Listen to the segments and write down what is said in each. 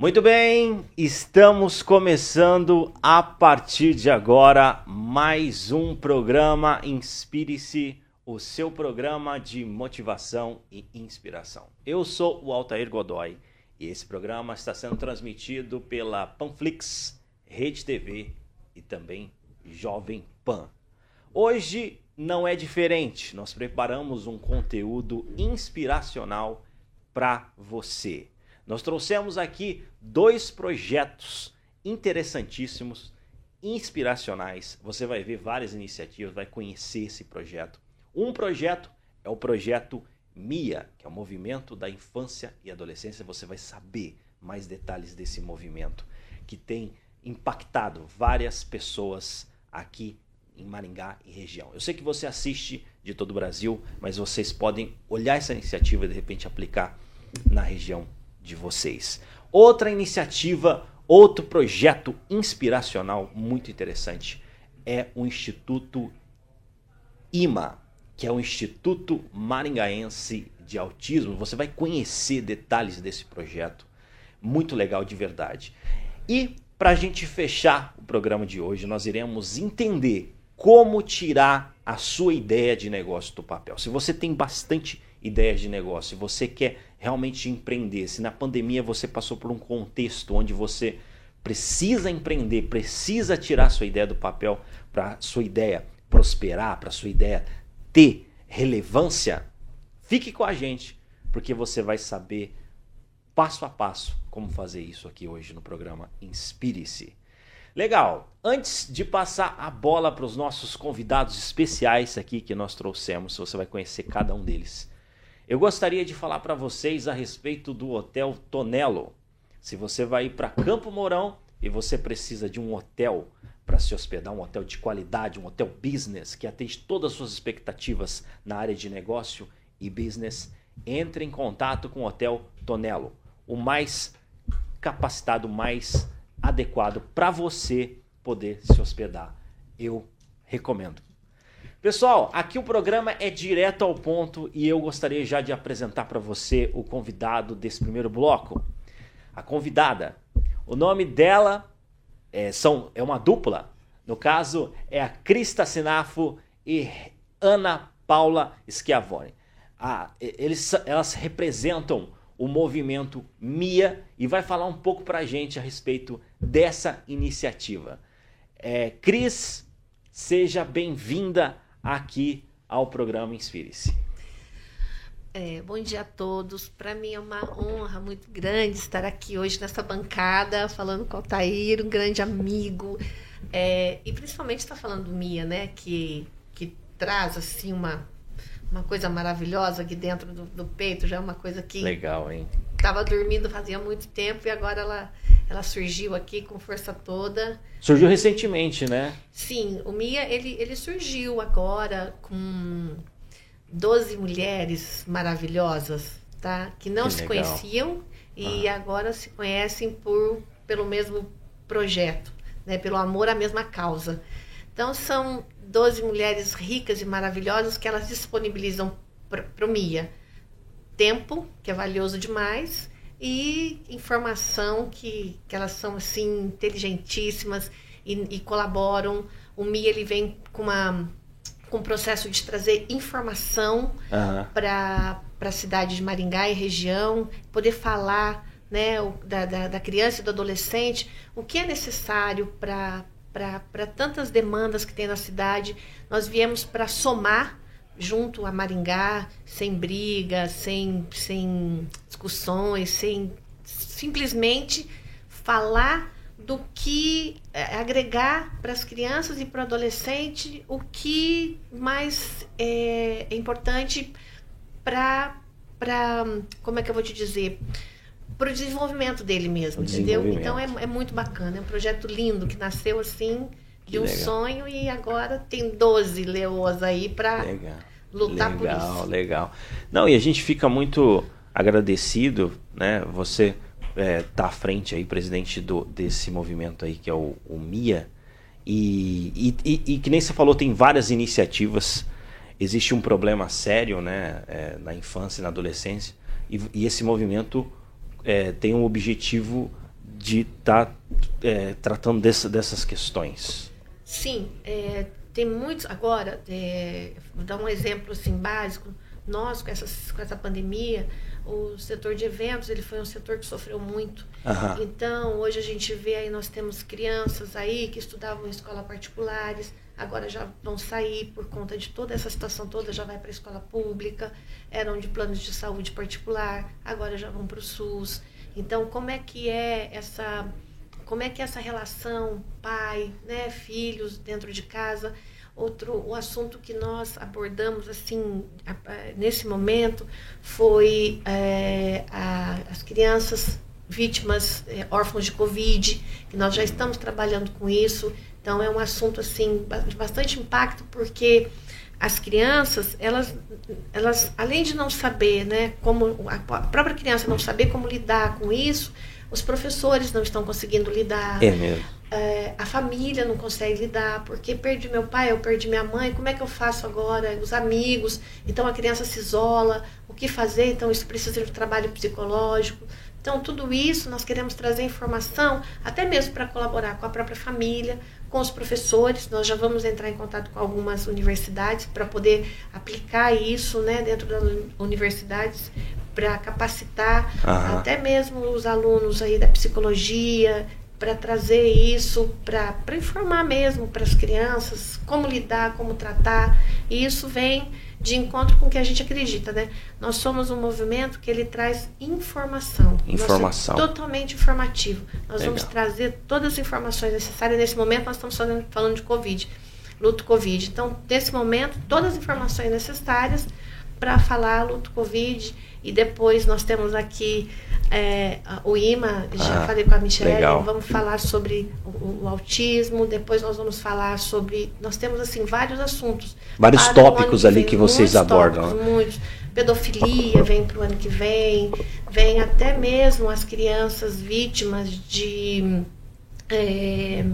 Muito bem, estamos começando a partir de agora mais um programa Inspire-se, o seu programa de motivação e inspiração. Eu sou o Altair Godoy e esse programa está sendo transmitido pela Panflix, Rede TV e também Jovem Pan. Hoje não é diferente, nós preparamos um conteúdo inspiracional para você. Nós trouxemos aqui dois projetos interessantíssimos, inspiracionais. Você vai ver várias iniciativas, vai conhecer esse projeto. Um projeto é o projeto MIA, que é o Movimento da Infância e Adolescência. Você vai saber mais detalhes desse movimento que tem impactado várias pessoas aqui em Maringá e região. Eu sei que você assiste de todo o Brasil, mas vocês podem olhar essa iniciativa e de repente aplicar na região de vocês. Outra iniciativa, outro projeto inspiracional muito interessante é o Instituto IMA, que é o Instituto Maringaense de Autismo. Você vai conhecer detalhes desse projeto, muito legal de verdade. E para a gente fechar o programa de hoje, nós iremos entender como tirar a sua ideia de negócio do papel. Se você tem bastante ideias de negócio, se você quer realmente empreender, se na pandemia você passou por um contexto onde você precisa empreender, precisa tirar sua ideia do papel para sua ideia prosperar, para sua ideia ter relevância, fique com a gente, porque você vai saber passo a passo como fazer isso aqui hoje no programa Inspire-se. Legal. Antes de passar a bola para os nossos convidados especiais aqui que nós trouxemos, você vai conhecer cada um deles. Eu gostaria de falar para vocês a respeito do Hotel Tonelo. Se você vai para Campo Mourão e você precisa de um hotel para se hospedar, um hotel de qualidade, um hotel business que atende todas as suas expectativas na área de negócio e business, entre em contato com o Hotel Tonelo, o mais capacitado, mais adequado para você poder se hospedar. Eu recomendo. Pessoal, aqui o programa é direto ao ponto e eu gostaria já de apresentar para você o convidado desse primeiro bloco. A convidada. O nome dela é, são, é uma dupla. No caso, é a Crista Sinafo e Ana Paula Schiavone. Ah, eles, elas representam o movimento MIA e vai falar um pouco para a gente a respeito dessa iniciativa. É, Cris, seja bem-vinda aqui ao programa Inspire-se. É, bom dia a todos. Para mim é uma honra muito grande estar aqui hoje nessa bancada, falando com o Altair, um grande amigo. É, e principalmente estar tá falando do Mia, né? Que, que traz assim uma, uma coisa maravilhosa aqui dentro do, do peito, já é uma coisa que. Legal, hein? Estava dormindo fazia muito tempo e agora ela ela surgiu aqui com força toda. Surgiu recentemente, né? Sim, o Mia ele, ele surgiu agora com 12 mulheres maravilhosas, tá? Que não que se legal. conheciam e ah. agora se conhecem por pelo mesmo projeto, né? Pelo amor à mesma causa. Então são 12 mulheres ricas e maravilhosas que elas disponibilizam para o Mia tempo, que é valioso demais, e informação que, que elas são assim inteligentíssimas e, e colaboram. O Mi ele vem com uma com um processo de trazer informação uhum. para a cidade de Maringá e região, poder falar né, o, da, da, da, criança e do adolescente, o que é necessário para tantas demandas que tem na cidade. Nós viemos para somar junto a Maringá, sem briga, sem, sem discussões, sem simplesmente falar do que é, agregar para as crianças e para o adolescente o que mais é, é importante para para como é que eu vou te dizer para o desenvolvimento dele mesmo, entendeu? Então é, é muito bacana, é um projeto lindo que nasceu assim de um legal. sonho e agora tem 12 leoas aí para lutar legal, por isso. Legal, legal. Não, e a gente fica muito agradecido, né? Você é, tá à frente aí, presidente do, desse movimento aí, que é o, o MIA. E, e, e, que nem você falou, tem várias iniciativas. Existe um problema sério né, é, na infância e na adolescência. E, e esse movimento é, tem um objetivo de estar tá, é, tratando dessa, dessas questões? Sim, é, tem muitos. Agora, é, vou dar um exemplo assim, básico. Nós, com, essas, com essa pandemia, o setor de eventos ele foi um setor que sofreu muito. Uhum. Então, hoje a gente vê aí, nós temos crianças aí que estudavam em escolas particulares, agora já vão sair por conta de toda essa situação toda, já vai para a escola pública, eram de planos de saúde particular, agora já vão para o SUS. Então, como é que é essa como é que é essa relação pai, né, filhos dentro de casa? Outro o assunto que nós abordamos assim nesse momento foi é, a, as crianças vítimas é, órfãos de covid, que nós já estamos trabalhando com isso. Então é um assunto assim de bastante impacto porque as crianças, elas, elas além de não saber, né, como a própria criança não saber como lidar com isso, os professores não estão conseguindo lidar. É mesmo. É, a família não consegue lidar, porque perdi meu pai, eu perdi minha mãe, como é que eu faço agora? Os amigos, então a criança se isola, o que fazer? Então isso precisa de trabalho psicológico. Então, tudo isso nós queremos trazer informação, até mesmo para colaborar com a própria família, com os professores. Nós já vamos entrar em contato com algumas universidades para poder aplicar isso né, dentro das universidades, para capacitar Aham. até mesmo os alunos aí da psicologia, para trazer isso, para informar mesmo para as crianças como lidar, como tratar. E isso vem de encontro com o que a gente acredita, né? Nós somos um movimento que ele traz informação. Informação. totalmente informativo. Nós Legal. vamos trazer todas as informações necessárias. Nesse momento, nós estamos falando, falando de Covid, luto Covid. Então, nesse momento, todas as informações necessárias para falar luto Covid. E depois nós temos aqui é, o IMA, já ah, falei com a Michelle, legal. vamos falar sobre o, o, autismo, depois nós vamos falar sobre. Nós temos assim vários assuntos. Vários tópicos ali que vocês abordam. Tópicos, muitos. Pedofilia vem para o ano que vem, vem até mesmo as crianças vítimas de. É,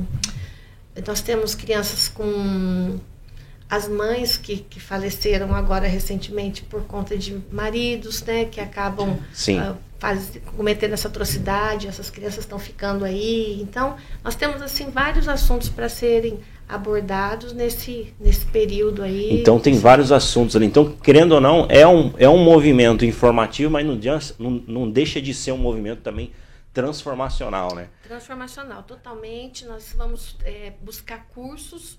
nós temos crianças com as mães que, que faleceram agora recentemente por conta de maridos, né, que acabam uh, faz, cometendo essa atrocidade, essas crianças estão ficando aí. Então, nós temos assim vários assuntos para serem abordados nesse, nesse período aí. Então tem vários assuntos ali. Então, querendo ou não, é um, é um movimento informativo, mas não, não, não deixa de ser um movimento também transformacional, né? Transformacional, totalmente. Nós vamos é, buscar cursos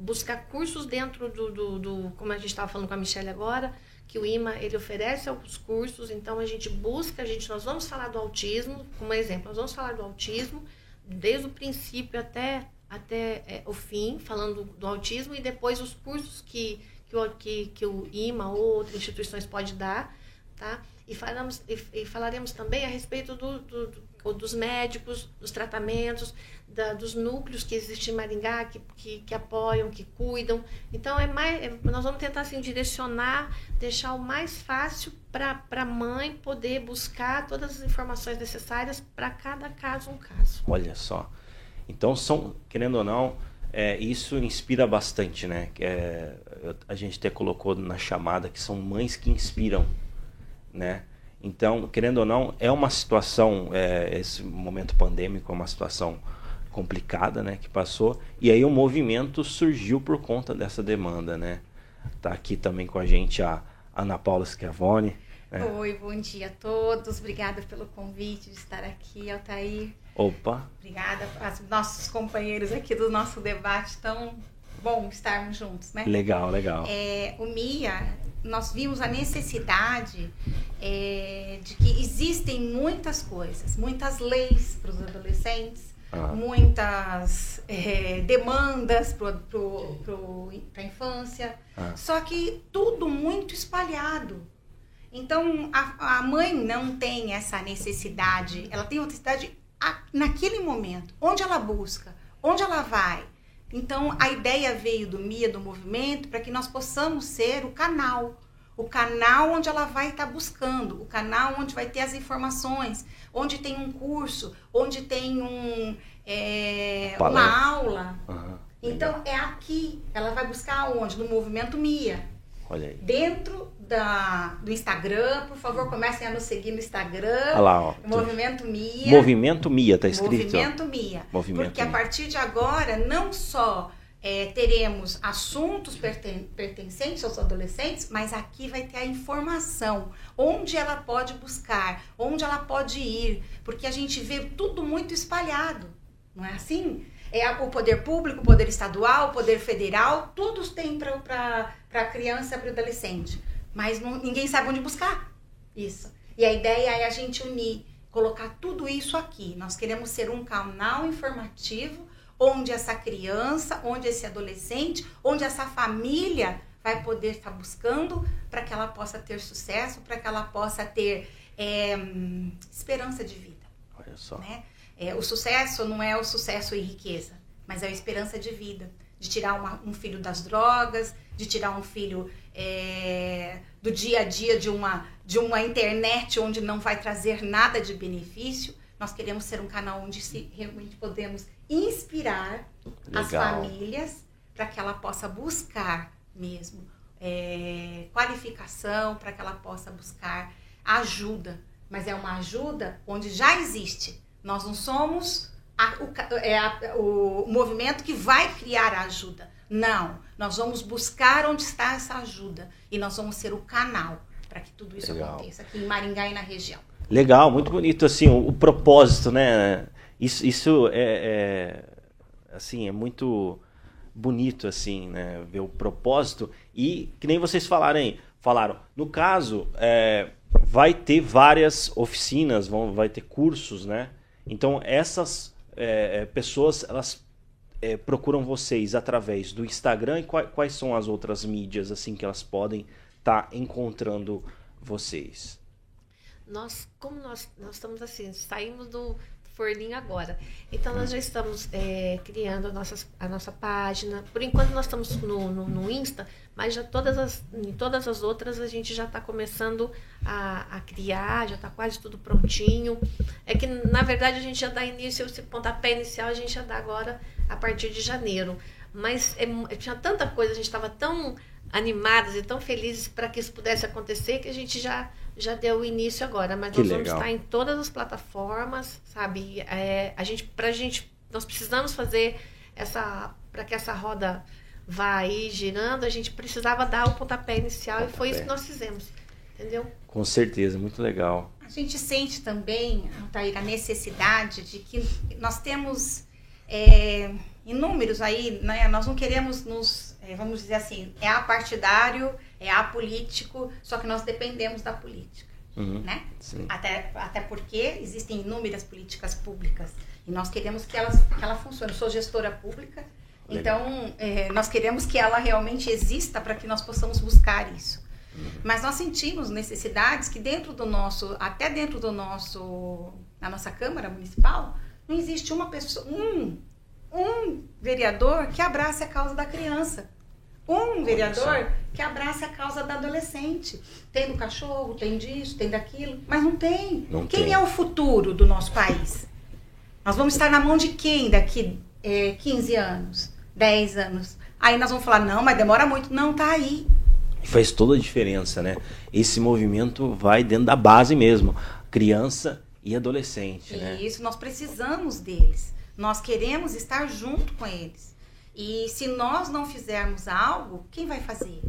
buscar cursos dentro do, do, do como a gente estava falando com a Michelle agora, que o IMA ele oferece alguns cursos, então a gente busca, a gente nós vamos falar do autismo, como exemplo, nós vamos falar do autismo desde o princípio até até é, o fim, falando do, autismo e depois os cursos que que o, que, que o IMA ou outras instituições pode dar, tá? E, falamos, e, e falaremos também a respeito do, do, do, dos médicos, dos tratamentos, da, dos núcleos que existem em Maringá, que, que, que apoiam, que cuidam. Então, é mais, é, nós vamos tentar assim, direcionar, deixar o mais fácil para a mãe poder buscar todas as informações necessárias para cada caso um caso. Olha só. Então, são, querendo ou não, é, isso inspira bastante, né? É, a gente até colocou na chamada que são mães que inspiram, né? Então, querendo ou não, é uma situação, é, esse momento pandêmico é uma situação complicada, né, que passou. E aí o movimento surgiu por conta dessa demanda, né? Tá aqui também com a gente a Ana Paula Schiavone. Né? Oi, bom dia a todos. Obrigada pelo convite de estar aqui, Altair. Opa. Obrigada aos nossos companheiros aqui do nosso debate tão bom estarmos juntos, né? Legal, legal. É, o MIA, nós vimos a necessidade é, de que existem muitas coisas, muitas leis para os adolescentes, ah. muitas é, demandas para a infância, ah. só que tudo muito espalhado. Então, a, a mãe não tem essa necessidade, ela tem uma necessidade a, naquele momento, onde ela busca, onde ela vai. Então, a ideia veio do MIA, do movimento, para que nós possamos ser o canal o canal onde ela vai estar tá buscando, o canal onde vai ter as informações, onde tem um curso, onde tem um, é, uma aula. Uhum, então é aqui, ela vai buscar onde? No movimento MIA. Olha aí. Dentro da, do Instagram, por favor, comecem a nos seguir no Instagram. Olha lá, ó. Movimento Mia. Movimento Mia, tá escrito. Movimento Mia. Movimento Porque Mia. a partir de agora, não só é, teremos assuntos perten pertencentes aos adolescentes, mas aqui vai ter a informação, onde ela pode buscar, onde ela pode ir, porque a gente vê tudo muito espalhado, não é assim? É o poder público, o poder estadual, o poder federal, todos têm para a criança e para o adolescente, mas não, ninguém sabe onde buscar isso. E a ideia é a gente unir, colocar tudo isso aqui. Nós queremos ser um canal informativo onde essa criança, onde esse adolescente, onde essa família vai poder estar buscando para que ela possa ter sucesso, para que ela possa ter é, esperança de vida. Olha só. Né? É, o sucesso não é o sucesso e riqueza, mas é a esperança de vida. De tirar uma, um filho das drogas, de tirar um filho é, do dia a dia de uma, de uma internet onde não vai trazer nada de benefício. Nós queremos ser um canal onde se, realmente podemos inspirar Legal. as famílias para que ela possa buscar mesmo é, qualificação, para que ela possa buscar ajuda. Mas é uma ajuda onde já existe. Nós não somos a, o, é a, o movimento que vai criar a ajuda. Não. Nós vamos buscar onde está essa ajuda. E nós vamos ser o canal para que tudo isso Legal. aconteça aqui em Maringá e na região. Legal, muito bonito assim o, o propósito, né? Isso, isso é, é, assim é muito bonito assim, né? Ver o propósito e que nem vocês falaram aí, falaram. No caso, é, vai ter várias oficinas, vão, vai ter cursos, né? Então essas é, pessoas elas é, procuram vocês através do Instagram e quais, quais, são as outras mídias assim que elas podem estar tá encontrando vocês? Nós, como nós, nós estamos assim, saímos do forninho agora. Então nós já estamos é, criando a nossa, a nossa página. Por enquanto nós estamos no, no, no, Insta, mas já todas as, em todas as outras a gente já está começando a, a, criar, já está quase tudo prontinho. É que na verdade a gente já dá início, esse pontapé inicial a gente já dá agora a partir de janeiro. Mas é, tinha tanta coisa, a gente estava tão animados e tão felizes para que isso pudesse acontecer que a gente já já deu início agora, mas que nós legal. vamos estar em todas as plataformas, sabe? É, a gente, pra gente, nós precisamos fazer essa, para que essa roda vá aí girando, a gente precisava dar o pontapé inicial pontapé. e foi isso que nós fizemos, entendeu? Com certeza, muito legal. A gente sente também, Altair, a necessidade de que nós temos é, inúmeros aí, né? Nós não queremos nos, é, vamos dizer assim, é apartidário, é apolítico, só que nós dependemos da política, uhum, né? Sim. Até, até porque existem inúmeras políticas públicas e nós queremos que, elas, que ela funcione. Eu sou gestora pública, Legal. então é, nós queremos que ela realmente exista para que nós possamos buscar isso. Uhum. Mas nós sentimos necessidades que dentro do nosso, até dentro do nosso, na nossa Câmara Municipal, não existe uma pessoa, um, um vereador que abrace a causa da criança. Um vereador que abrace a causa da adolescente. Tem do cachorro, tem disso, tem daquilo, mas não tem. Não quem tem. é o futuro do nosso país? Nós vamos estar na mão de quem daqui é, 15 anos, 10 anos? Aí nós vamos falar, não, mas demora muito. Não, tá aí. Faz toda a diferença, né? Esse movimento vai dentro da base mesmo. Criança e adolescente, e né? isso, nós precisamos deles. Nós queremos estar junto com eles. E se nós não fizermos algo, quem vai fazer?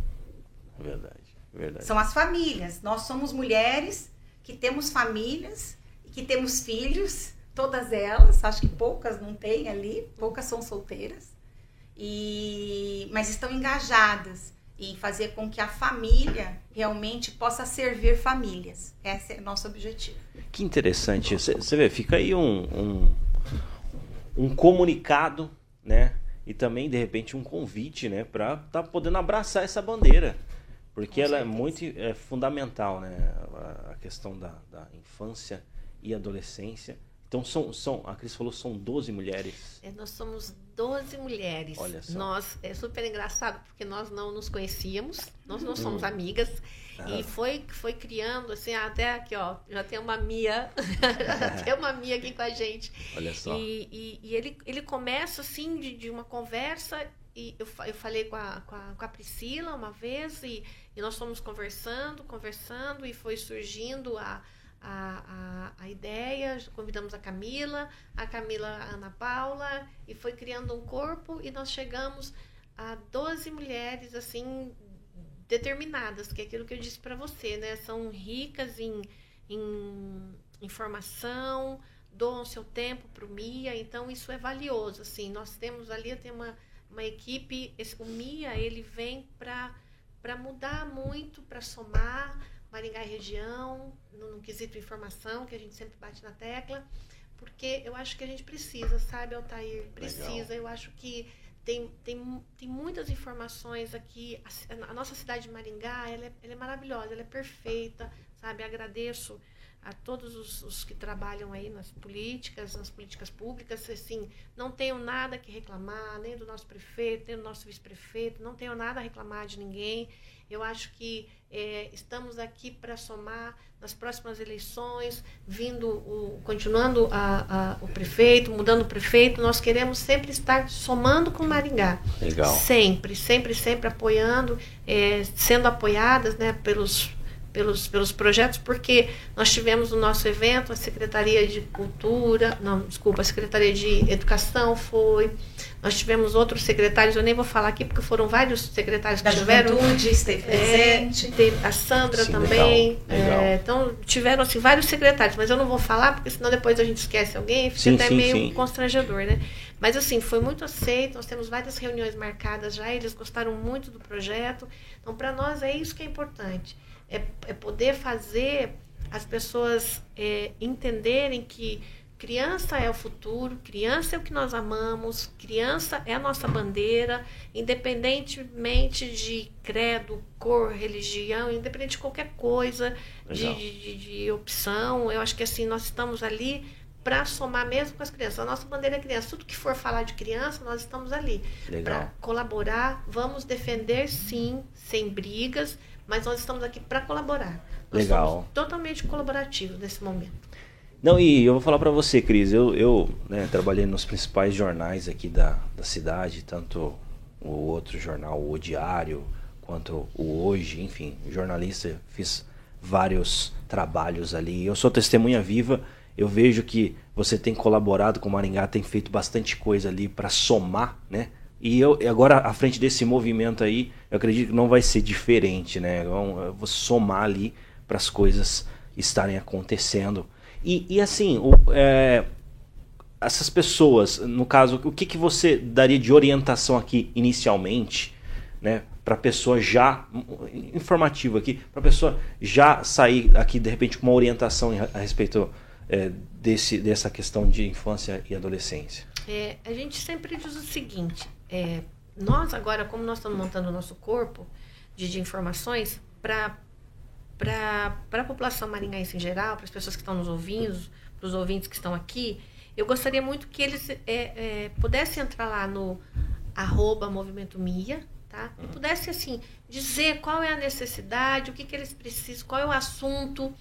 Verdade, verdade. São as famílias. Nós somos mulheres que temos famílias, que temos filhos, todas elas, acho que poucas não têm ali, poucas são solteiras. E mas estão engajadas em fazer com que a família realmente possa servir famílias. Esse é o nosso objetivo. Que interessante. Você vê, fica aí um, um, um comunicado, né? e também de repente um convite, né, para estar tá podendo abraçar essa bandeira, porque Com ela certeza. é muito é fundamental, né, a, a questão da, da, infância e adolescência. Então são, são, a Cris falou, são 12 mulheres. É, nós somos 12 mulheres. Olha só. Nós é super engraçado porque nós não nos conhecíamos, nós não Hum. somos amigas Ah. e foi foi criando assim até aqui ó já tem uma Mia, já tem uma Mia aqui com a gente Olha só. E, e, e ele, ele começa assim de, de uma conversa e eu, eu falei com a, com, a, com a Priscila uma vez e, e nós fomos conversando, conversando e foi surgindo a, a, a, a, ideia, convidamos a Camila, a Camila a Ana Paula, e foi criando um corpo, e nós chegamos a 12 mulheres, assim, determinadas, que é aquilo que eu disse para você, né? São ricas em, em informação, doam seu tempo para o MIA, então isso é valioso, assim, nós temos ali, tem uma, uma equipe, esse, o MIA, ele vem para mudar muito, para somar, Maringá e região, no, no quesito informação, que a gente sempre bate na tecla, porque eu acho que a gente precisa, sabe, Altair? Precisa. Legal. Eu acho que tem, tem, tem muitas informações aqui. A, a nossa cidade de Maringá, ela é, ela é maravilhosa, ela é perfeita, sabe? Agradeço a todos os, os, que trabalham aí nas políticas, nas políticas públicas, assim, não tenho nada que reclamar, nem do nosso prefeito, nem do nosso vice-prefeito, não tenho nada a reclamar de ninguém. Eu acho que é, estamos aqui para somar nas próximas eleições, vindo o, continuando a, a, o prefeito, mudando o prefeito, nós queremos sempre estar somando com Maringá. Legal. Sempre, sempre, sempre apoiando, é, sendo apoiadas né, pelos pelos, pelos projetos, porque nós tivemos no nosso evento a Secretaria de Cultura, não, desculpa, a Secretaria de Educação foi, nós tivemos outros secretários, eu nem vou falar aqui, porque foram vários secretários da que tiveram. Juventude esteve é, presente. É, a Sandra Sim, também. Legal, legal. É, então, tiveram assim, vários secretários, mas eu não vou falar, porque senão depois a gente esquece alguém, fica sim, até sim, meio sim. constrangedor, né? Mas assim, foi muito aceito, nós temos várias reuniões marcadas já, eles gostaram muito do projeto. Então, para nós é isso que é importante é, é poder fazer as pessoas é, entenderem que criança é o futuro, criança é o que nós amamos, criança é a nossa bandeira, independentemente de credo, cor, religião, independente de qualquer coisa, de, de, de, opção. Eu acho que assim, nós estamos ali para somar mesmo com as crianças. A nossa bandeira é criança. Tudo que for falar de criança, nós estamos ali. Para colaborar, vamos defender sim, sem brigas, mas nós estamos aqui para colaborar. Nós Legal. totalmente colaborativos nesse momento. Não, e eu vou falar para você, Cris, eu, eu né, trabalhei nos principais jornais aqui da, da cidade, tanto o outro jornal, o Diário, quanto o Hoje, enfim, jornalista, fiz vários trabalhos ali. Eu sou testemunha viva, eu vejo que você tem colaborado com o Maringá, tem feito bastante coisa ali para somar, né? E eu agora à frente desse movimento aí, eu acredito que não vai ser diferente, né? Eu vou somar ali para as coisas estarem acontecendo. E, e assim, o, é, essas pessoas, no caso, o que, que você daria de orientação aqui inicialmente, né? Para pessoa já, informativo aqui, para pessoa já sair aqui de repente com uma orientação a respeito é, desse, dessa questão de infância e adolescência? É, a gente sempre diz o seguinte: é, nós agora, como nós estamos montando o nosso corpo de, de informações para a população maringaense em geral, para as pessoas que estão nos ouvindo, para os ouvintes que estão aqui, eu gostaria muito que eles é, é, pudessem entrar lá no arroba movimento Mia, tá? E pudessem, assim, dizer qual é a necessidade, o que, que eles precisam, qual é o assunto,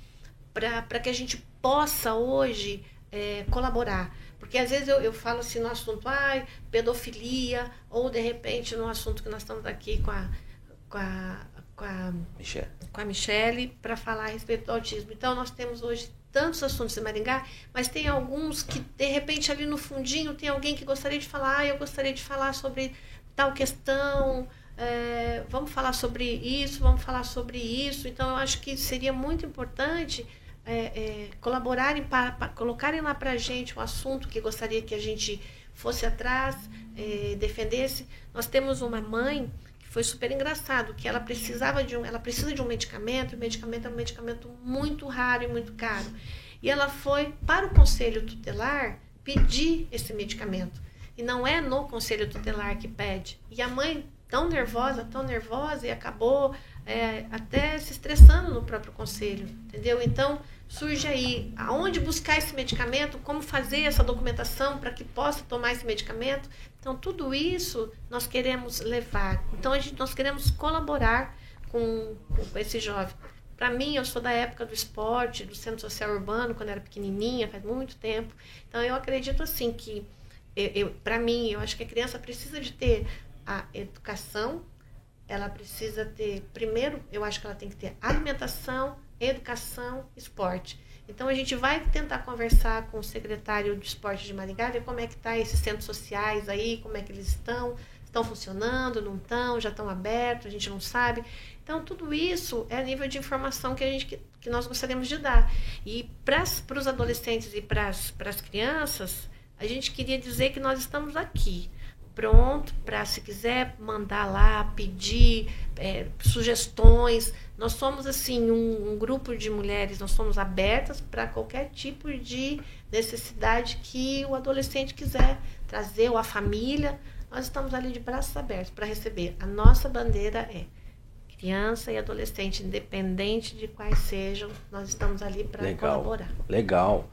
para que a gente possa hoje é, colaborar. Porque às vezes eu, eu falo assim no assunto, ai, pedofilia, ou de repente no assunto que nós estamos aqui com a, com a, com a, Michelle. com a Michelle para falar a respeito do autismo. Então nós temos hoje tantos assuntos em Maringá, mas tem alguns que de repente ali no fundinho tem alguém que gostaria de falar, ah, eu gostaria de falar sobre tal questão, é, vamos falar sobre isso, vamos falar sobre isso. Então eu acho que seria muito importante é, é, colaborarem para, para, colocarem lá para a gente um assunto que gostaria que a gente fosse atrás, é, defendesse. Nós temos uma mãe que foi super engraçado, que ela precisava de um, ela precisa de um medicamento, o medicamento é um medicamento muito raro e muito caro. E ela foi para o conselho tutelar pedir esse medicamento. E não é no conselho tutelar que pede. E a mãe tão nervosa, tão nervosa, e acabou é, até se estressando no próprio conselho, entendeu? Então, surge aí aonde buscar esse medicamento, como fazer essa documentação para que possa tomar esse medicamento. Então, tudo isso nós queremos levar. Então, a gente, nós queremos colaborar com, com esse jovem. Para mim, eu sou da época do esporte, do centro social urbano, quando era pequenininha, faz muito tempo. Então, eu acredito assim que, eu, eu para mim, eu acho que a criança precisa de ter a educação, ela precisa ter, primeiro, eu acho que ela tem que ter alimentação, educação, esporte. Então a gente vai tentar conversar com o secretário de esporte de Maringá, ver como é que tá esses centros sociais aí, como é que eles estão, estão funcionando, não estão, já estão abertos, a gente não sabe. Então tudo isso é nível de informação que a gente que, que nós gostaríamos de dar. E para os adolescentes e para as crianças, a gente queria dizer que nós estamos aqui pronto para, se quiser, mandar lá, pedir é, sugestões. Nós somos, assim, um, um, grupo de mulheres, nós somos abertas para qualquer tipo de necessidade que o adolescente quiser trazer, ou a família. Nós estamos ali de braços abertos para receber. A nossa bandeira é criança e adolescente, independente de quais sejam, nós estamos ali para colaborar. Legal.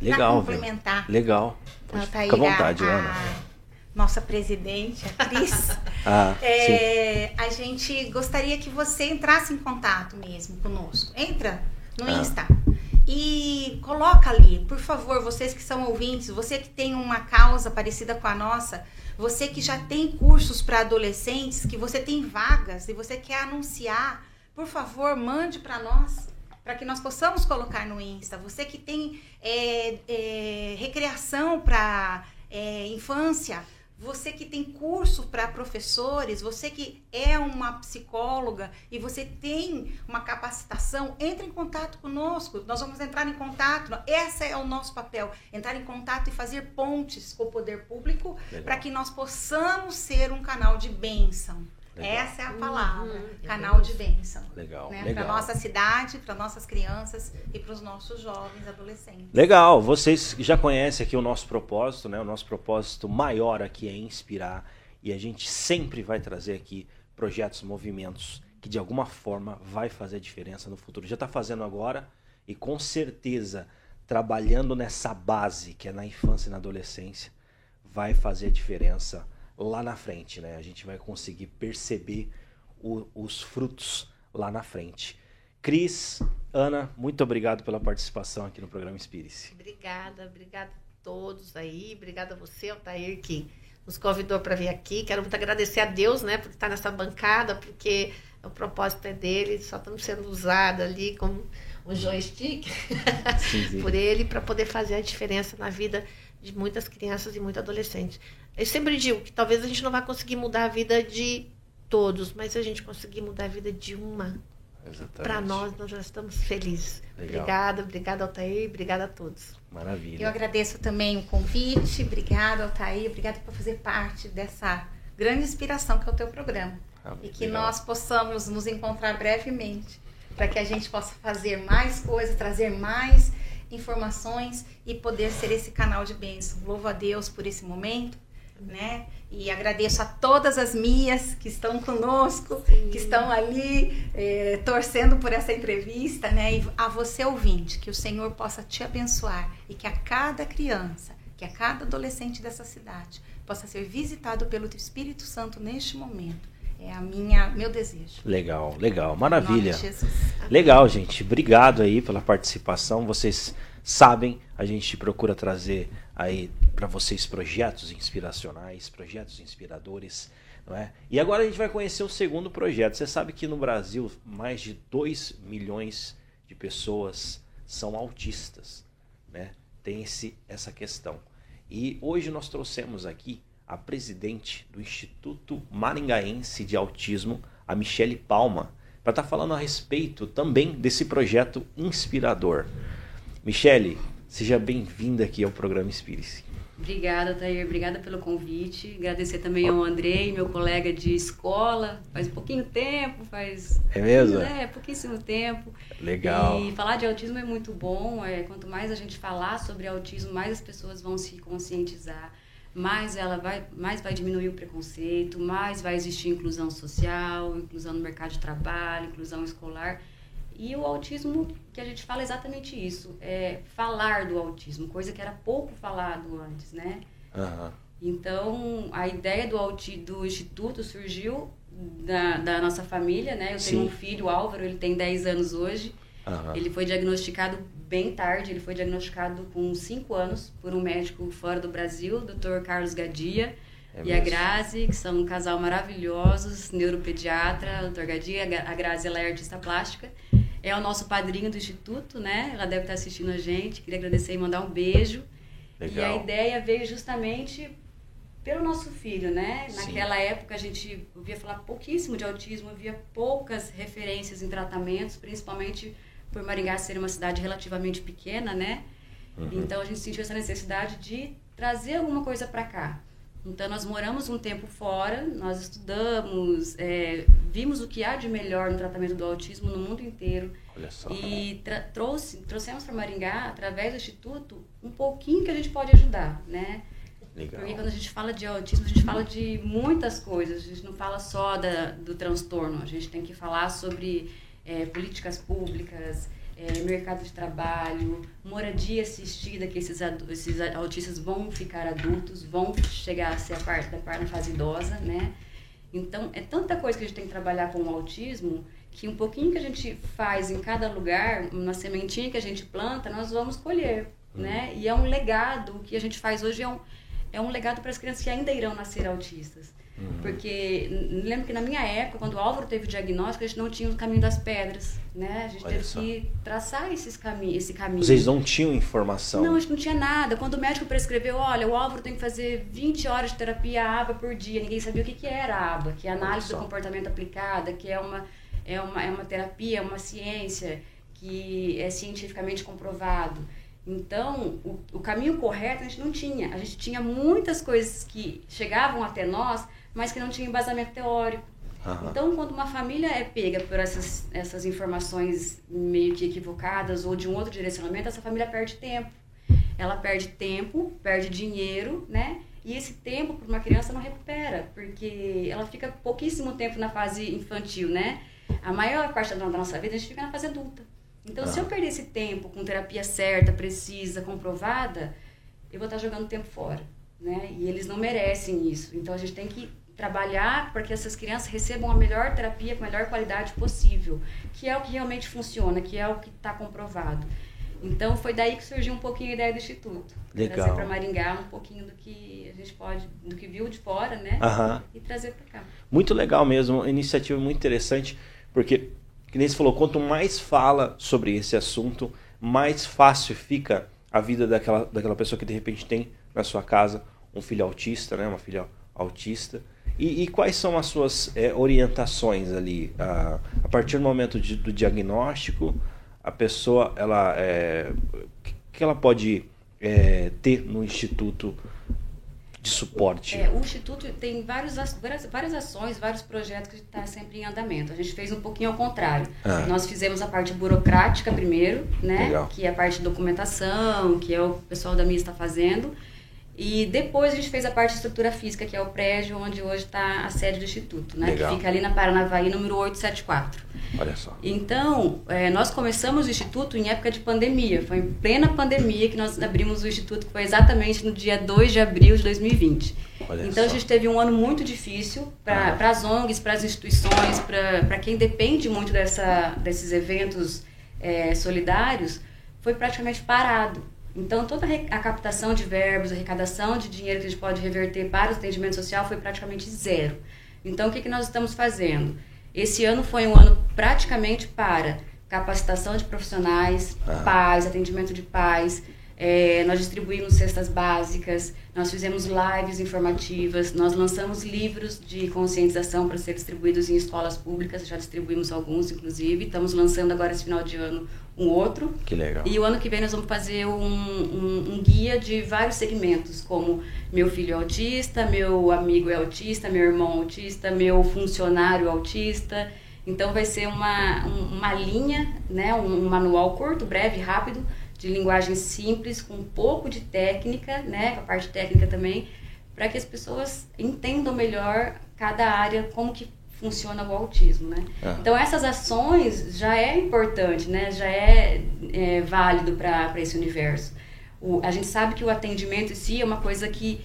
Legal. Pra complementar. Legal. Pode, fica à vontade, a, Ana nossa presidente, a Cris, ah, é, a gente gostaria que você entrasse em contato mesmo conosco. Entra no ah. Insta e coloca ali, por favor, vocês que são ouvintes, você que tem uma causa parecida com a nossa, você que já tem cursos para adolescentes, que você tem vagas e você quer anunciar, por favor, mande para nós para que nós possamos colocar no Insta. Você que tem é, é, recreação para é, infância, você que tem curso para professores, você que é uma psicóloga e você tem uma capacitação, entre em contato conosco. Nós vamos entrar em contato. Esse é o nosso papel: entrar em contato e fazer pontes com o poder público para que nós possamos ser um canal de bênção. Legal. Essa é a palavra, uhum. canal de bênção. Legal. Né? Legal. Para nossa cidade, para nossas crianças e para os nossos jovens adolescentes. Legal. Vocês já conhecem aqui o nosso propósito, né? O nosso propósito maior aqui é inspirar e a gente sempre vai trazer aqui projetos, movimentos que de alguma forma vai fazer diferença no futuro. Já está fazendo agora e com certeza trabalhando nessa base que é na infância e na adolescência vai fazer diferença lá na frente, né? A gente vai conseguir perceber o, os frutos lá na frente. Cris, Ana, muito obrigado pela participação aqui no programa Inspire-se. Obrigada, obrigada a todos aí, obrigada a você, Altair, que nos convidou para vir aqui. Quero muito agradecer a Deus, né, por estar nessa bancada, porque o propósito é dele, só estamos sendo usados ali como um joystick sim, sim. por ele para poder fazer a diferença na vida de muitas crianças e muitos adolescentes. Eu sempre digo que talvez a gente não vai conseguir mudar a vida de todos, mas se a gente conseguir mudar a vida de uma, para nós, nós já estamos felizes. Legal. Obrigada, obrigada, Altair, obrigada a todos. Maravilha. Eu agradeço também o convite, obrigada, Altair, obrigada por fazer parte dessa grande inspiração que é o teu programa. Ah, e que legal. nós possamos nos encontrar brevemente, para que a gente possa fazer mais coisas, trazer mais informações e poder ser esse canal de bênção. Louvo a Deus por esse momento, né? E agradeço a todas as Mias que estão conosco, Sim. que estão ali é, torcendo por essa entrevista, né? E a você ouvinte, que o Senhor possa te abençoar e que a cada criança, que a cada adolescente dessa cidade possa ser visitado pelo Espírito Santo neste momento. É a minha meu desejo. Legal, legal, maravilha. Legal, gente. Obrigado aí pela participação. Vocês sabem, a gente procura trazer aí para vocês projetos inspiracionais, projetos inspiradores, não é? E agora a gente vai conhecer o segundo projeto. Você sabe que no Brasil mais de 2 milhões de pessoas são autistas, né? Tem esse, essa questão. E hoje nós trouxemos aqui a presidente do Instituto Maringaense de Autismo, a Michele Palma, para estar tá falando a respeito também desse projeto inspirador. Michele, seja bem-vinda aqui ao programa Inspire-se. Obrigada, Tair. Obrigada pelo convite. Agradecer também ao Andrei, meu colega de escola. Faz pouquinho tempo, faz. É mesmo? É, pouquíssimo tempo. Legal. E falar de autismo é muito bom. É, quanto mais a gente falar sobre autismo, mais as pessoas vão se conscientizar, mais ela vai, mais vai diminuir o preconceito, mais vai existir inclusão social, inclusão no mercado de trabalho, inclusão escolar. E o autismo, que a gente fala exatamente isso, é falar do autismo, coisa que era pouco falado antes, né? Uhum. Então, a ideia do, do Instituto surgiu da, da nossa família, né? Eu Sim. tenho um filho, Álvaro, ele tem 10 anos hoje. Uhum. Ele foi diagnosticado bem tarde, ele foi diagnosticado com 5 anos por um médico fora do Brasil, Dr. Carlos Gadia. É e a Grazi, que são um casal maravilhosos, neuropediatra, doutor Gadia. A Grazi ela é artista plástica. É o nosso padrinho do Instituto, né? Ela deve estar assistindo a gente. Queria agradecer e mandar um beijo. Legal. E a ideia veio justamente pelo nosso filho, né? Sim. Naquela época a gente ouvia falar pouquíssimo de autismo, havia poucas referências em tratamentos, principalmente por Maringá ser uma cidade relativamente pequena, né? Uhum. Então a gente sentiu essa necessidade de trazer alguma coisa para cá. Então, nós moramos um tempo fora, nós estudamos, é, vimos o que há de melhor no tratamento do autismo no mundo inteiro. Olha só. E trouxe, trouxemos para Maringá, através do Instituto, um pouquinho que a gente pode ajudar, né? Legal. Porque quando a gente fala de autismo, a gente fala de muitas coisas. A gente não fala só da, do transtorno. A gente tem que falar sobre é, políticas públicas, é, mercado de trabalho, moradia assistida, que esses, esses autistas vão ficar adultos, vão chegar a ser a parte da parte na fase idosa, né? Então, é tanta coisa que a gente tem que trabalhar com o autismo que um pouquinho que a gente faz em cada lugar, uma sementinha que a gente planta, nós vamos colher, uhum. né? E é um legado, o que a gente faz hoje é um, é um legado para as crianças que ainda irão nascer autistas. Uhum. Porque lembro que na minha época, quando o Álvaro teve o diagnóstico, a gente não tinha o caminho das pedras, né? A gente Olha teve só. que traçar esses cami esse caminho. Vocês não tinham informação? Não, a gente não tinha nada. Quando o médico prescreveu, olha, o Álvaro tem que fazer 20 horas de terapia ABA por dia, ninguém sabia o que, que era ABA, que é análise do comportamento aplicada, que é uma, é, uma, é uma terapia, é uma ciência que é cientificamente comprovado. Então, o, o caminho correto a gente não tinha. A gente tinha muitas coisas que chegavam até nós, mas que não tinha embasamento teórico. Uhum. Então, quando uma família é pega por essas, essas informações meio que equivocadas ou de um outro direcionamento, essa família perde tempo. Ela perde tempo, perde dinheiro, né? E esse tempo para uma criança não recupera, porque ela fica pouquíssimo tempo na fase infantil, né? A maior parte da nossa vida a gente fica na fase adulta. Então, ah. se eu perder esse tempo com terapia certa, precisa, comprovada, eu vou estar jogando tempo fora, né? E eles não merecem isso. Então, a gente tem que trabalhar para que essas crianças recebam a melhor terapia com a melhor qualidade possível, que é o que realmente funciona, que é o que está comprovado. Então foi daí que surgiu um pouquinho a ideia do instituto, Legal. trazer para Maringá um pouquinho do que a gente pode, do que viu de fora, né, uhum. e trazer para cá. Muito legal mesmo, uma iniciativa muito interessante, porque que nem você falou, quanto mais fala sobre esse assunto, mais fácil fica a vida daquela, daquela pessoa que de repente tem na sua casa um filho autista, né, uma filha autista e, e quais são as suas é, orientações ali? A, a, partir do momento de, do diagnóstico, a pessoa, ela, é, que ela pode é, ter no instituto de suporte? É, o Instituto tem vários, várias, várias ações, vários projetos que estão tá sempre em andamento. A gente fez um pouquinho ao contrário. Ah. Nós fizemos a parte burocrática primeiro, né? Legal. Que é a parte de documentação, que é o pessoal da MIS está fazendo. E depois a gente fez a parte de estrutura física, que é o prédio onde hoje está a sede do Instituto, né? Legal. Que fica ali na Paranavaí, número 874. Olha só. Então, é, nós começamos o Instituto em época de pandemia. Foi em plena pandemia que nós abrimos o Instituto, que foi exatamente no dia 2 de abril de 2020. Olha então, só. a gente teve um ano muito difícil para ah. as ONGs, para as instituições, para quem depende muito dessa, desses eventos é, solidários, foi praticamente parado. Então, toda a captação de verbos, a arrecadação de dinheiro que a gente pode reverter para o atendimento social foi praticamente zero. Então, o que, que nós estamos fazendo? Esse ano foi um ano praticamente para capacitação de profissionais, ah. pais, atendimento de pais, é, nós distribuímos cestas básicas, nós fizemos lives informativas, nós lançamos livros de conscientização para ser distribuídos em escolas públicas, já distribuímos alguns, inclusive. Estamos lançando agora esse final de ano um outro. Que legal. E o ano que vem nós vamos fazer um, um, um guia de vários segmentos, como meu filho é autista, meu amigo é autista, meu irmão é autista, meu funcionário é autista. Então vai ser uma, uma linha, né, um manual curto, breve, rápido, de linguagem simples, com um pouco de técnica, né, a parte técnica também, para que as pessoas entendam melhor cada área, como que funciona o autismo, né? Ah. Então essas ações já é importante, né? Já é, é válido para esse universo. O, a gente sabe que o atendimento em si é uma coisa que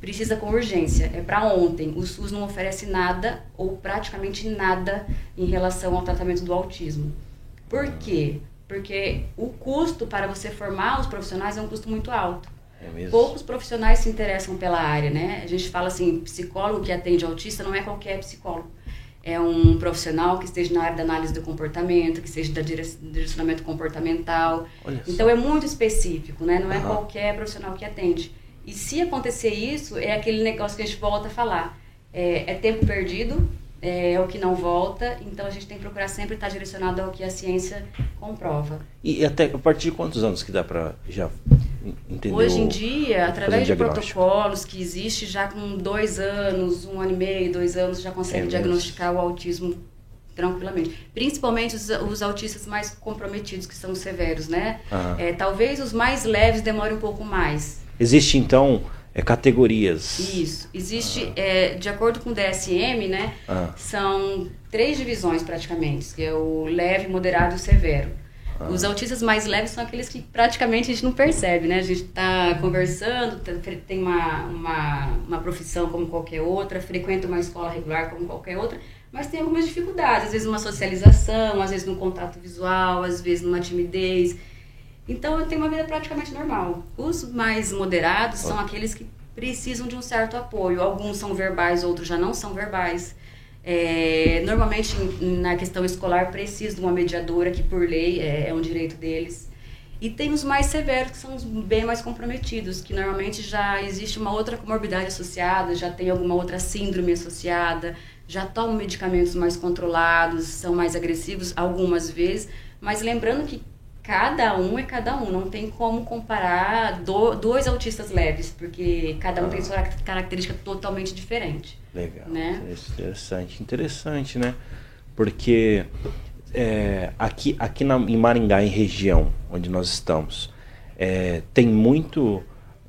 precisa com urgência, é para ontem. O SUS não oferece nada ou praticamente nada em relação ao tratamento do autismo. Por quê? Porque o custo para você formar os profissionais é um custo muito alto. É Poucos profissionais se interessam pela área, né? A gente fala assim, psicólogo que atende autista não é qualquer psicólogo. É um profissional que esteja na área da análise do comportamento, que seja da direcionamento comportamental. Então é muito específico, né? Não uhum. é qualquer profissional que atende. E se acontecer isso, é aquele negócio que a gente volta a falar. É, é tempo perdido, é, o que não volta, então a gente tem que procurar sempre estar direcionado ao que a ciência comprova. E até a partir de quantos anos que dá para já entender? Hoje em dia, através de protocolos que existe já com dois anos, um ano e meio, dois anos, já consegue é diagnosticar o autismo tranquilamente. Principalmente os, os, autistas mais comprometidos, que são severos, né? É, talvez os mais leves demorem um pouco mais. Existe então é, categorias. Isso. Existe, ah. é, de acordo com o DSM, né? Ah. São três divisões praticamente, que é o leve, moderado e o severo. Ah. Os autistas mais leves são aqueles que praticamente a gente não percebe, né? A gente está conversando, tá, tem uma, uma, uma profissão como qualquer outra, frequenta uma escola regular como qualquer outra, mas tem algumas dificuldades, às vezes numa socialização, às vezes no contato visual, às vezes numa timidez. Então eu tenho uma vida praticamente normal. Os mais moderados são aqueles que precisam de um certo apoio. Alguns são verbais, outros já não são verbais. É, normalmente na questão escolar precisa de uma mediadora que por lei é, é um direito deles. E tem os mais severos, que são os bem mais comprometidos, que normalmente já existe uma outra comorbidade associada, já tem alguma outra síndrome associada, já tomam medicamentos mais controlados, são mais agressivos algumas vezes, mas lembrando que cada um é cada um, não tem como comparar do, dois autistas leves, porque cada um ah. tem sua característica totalmente diferente. Legal, né? interessante, interessante, né? Porque é, aqui, aqui na, em Maringá, em região onde nós estamos, é, tem muito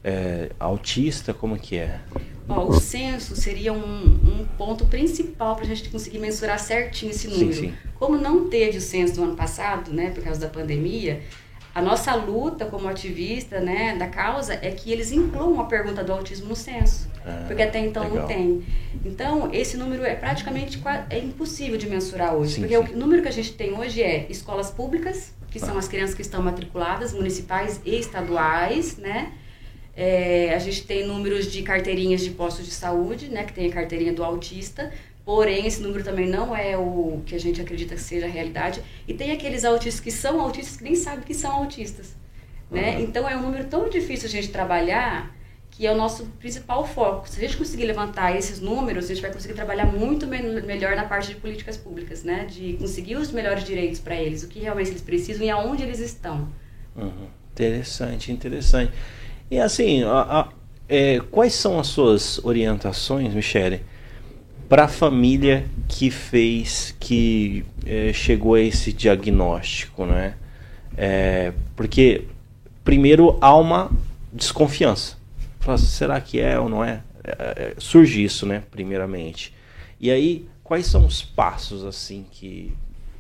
é, autista, como que é? Ó, o censo seria um, um ponto principal para a gente conseguir mensurar certinho esse número. Sim, sim. Como não teve o censo do ano passado, né, por causa da pandemia, a nossa luta como ativista né, da causa é que eles incluam a pergunta do autismo no censo, ah, porque até então legal. não tem. Então, esse número é praticamente é impossível de mensurar hoje, sim, porque o número que a gente tem hoje é escolas públicas, que ah. são as crianças que estão matriculadas, municipais e estaduais, né? É, a gente tem números de carteirinhas de postos de saúde, né, que tem a carteirinha do autista, porém esse número também não é o que a gente acredita que seja a realidade. E tem aqueles autistas que são autistas que nem sabem que são autistas. Né? Uhum. Então é um número tão difícil a gente trabalhar que é o nosso principal foco. Se a gente conseguir levantar esses números, a gente vai conseguir trabalhar muito me melhor na parte de políticas públicas, né? De conseguir os melhores direitos para eles, o que realmente eles precisam e aonde eles estão. Uhum. Interessante, interessante. E assim, a, a, é, quais são as suas orientações, Michele, para a família que fez, que é, chegou a esse diagnóstico, né? É, porque primeiro há uma desconfiança. Fala, será que é ou não é? é? é surge isso, né? Primeiramente. E aí, quais são os passos assim que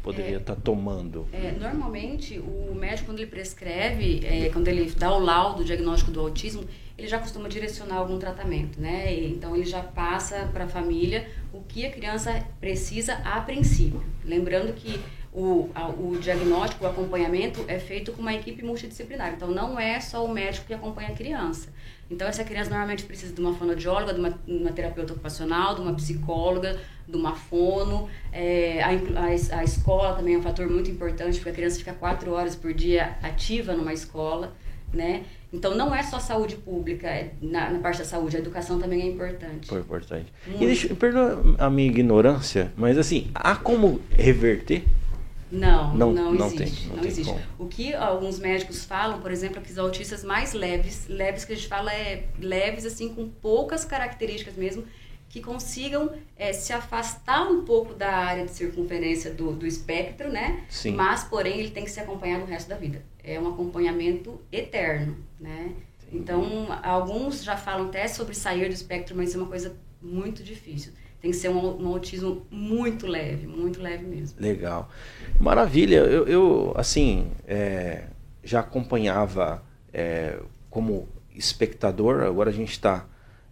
poderia estar é, tá tomando? É, normalmente, o médico, quando ele prescreve, é, quando ele dá o laudo, diagnóstico do autismo, ele já costuma direcionar algum tratamento, né? Então, ele já passa para a família o que a criança precisa a princípio. Lembrando que o, a, o diagnóstico, o acompanhamento é feito com uma equipe multidisciplinar. Então, não é só o médico que acompanha a criança. Então, essa criança normalmente precisa de uma fonoaudióloga, de uma, uma terapeuta ocupacional, de uma psicóloga, de uma fono. É, a, a, a, escola também é um fator muito importante, porque a criança fica quatro horas por dia ativa numa escola, né? Então, não é só saúde pública, é, na, na, parte da saúde, a educação também é importante. Foi importante. Muito. E deixa, perdoa a minha ignorância, mas assim, há como reverter não, não, não, não existe. Tem, não, não existe. Como. O que alguns médicos falam, por exemplo, é que os autistas mais leves, leves que a gente fala é leves, assim, com poucas características mesmo, que consigam é, se afastar um pouco da área de circunferência do, do espectro, né? Sim. Mas, porém, ele tem que ser acompanhado o resto da vida. É um acompanhamento eterno, né? Então, alguns já falam até sobre sair do espectro, mas é uma coisa muito difícil. Tem que ser um, um autismo muito leve, muito leve mesmo. Legal. Maravilha. Eu, eu assim, é, já acompanhava é, como espectador, agora a gente está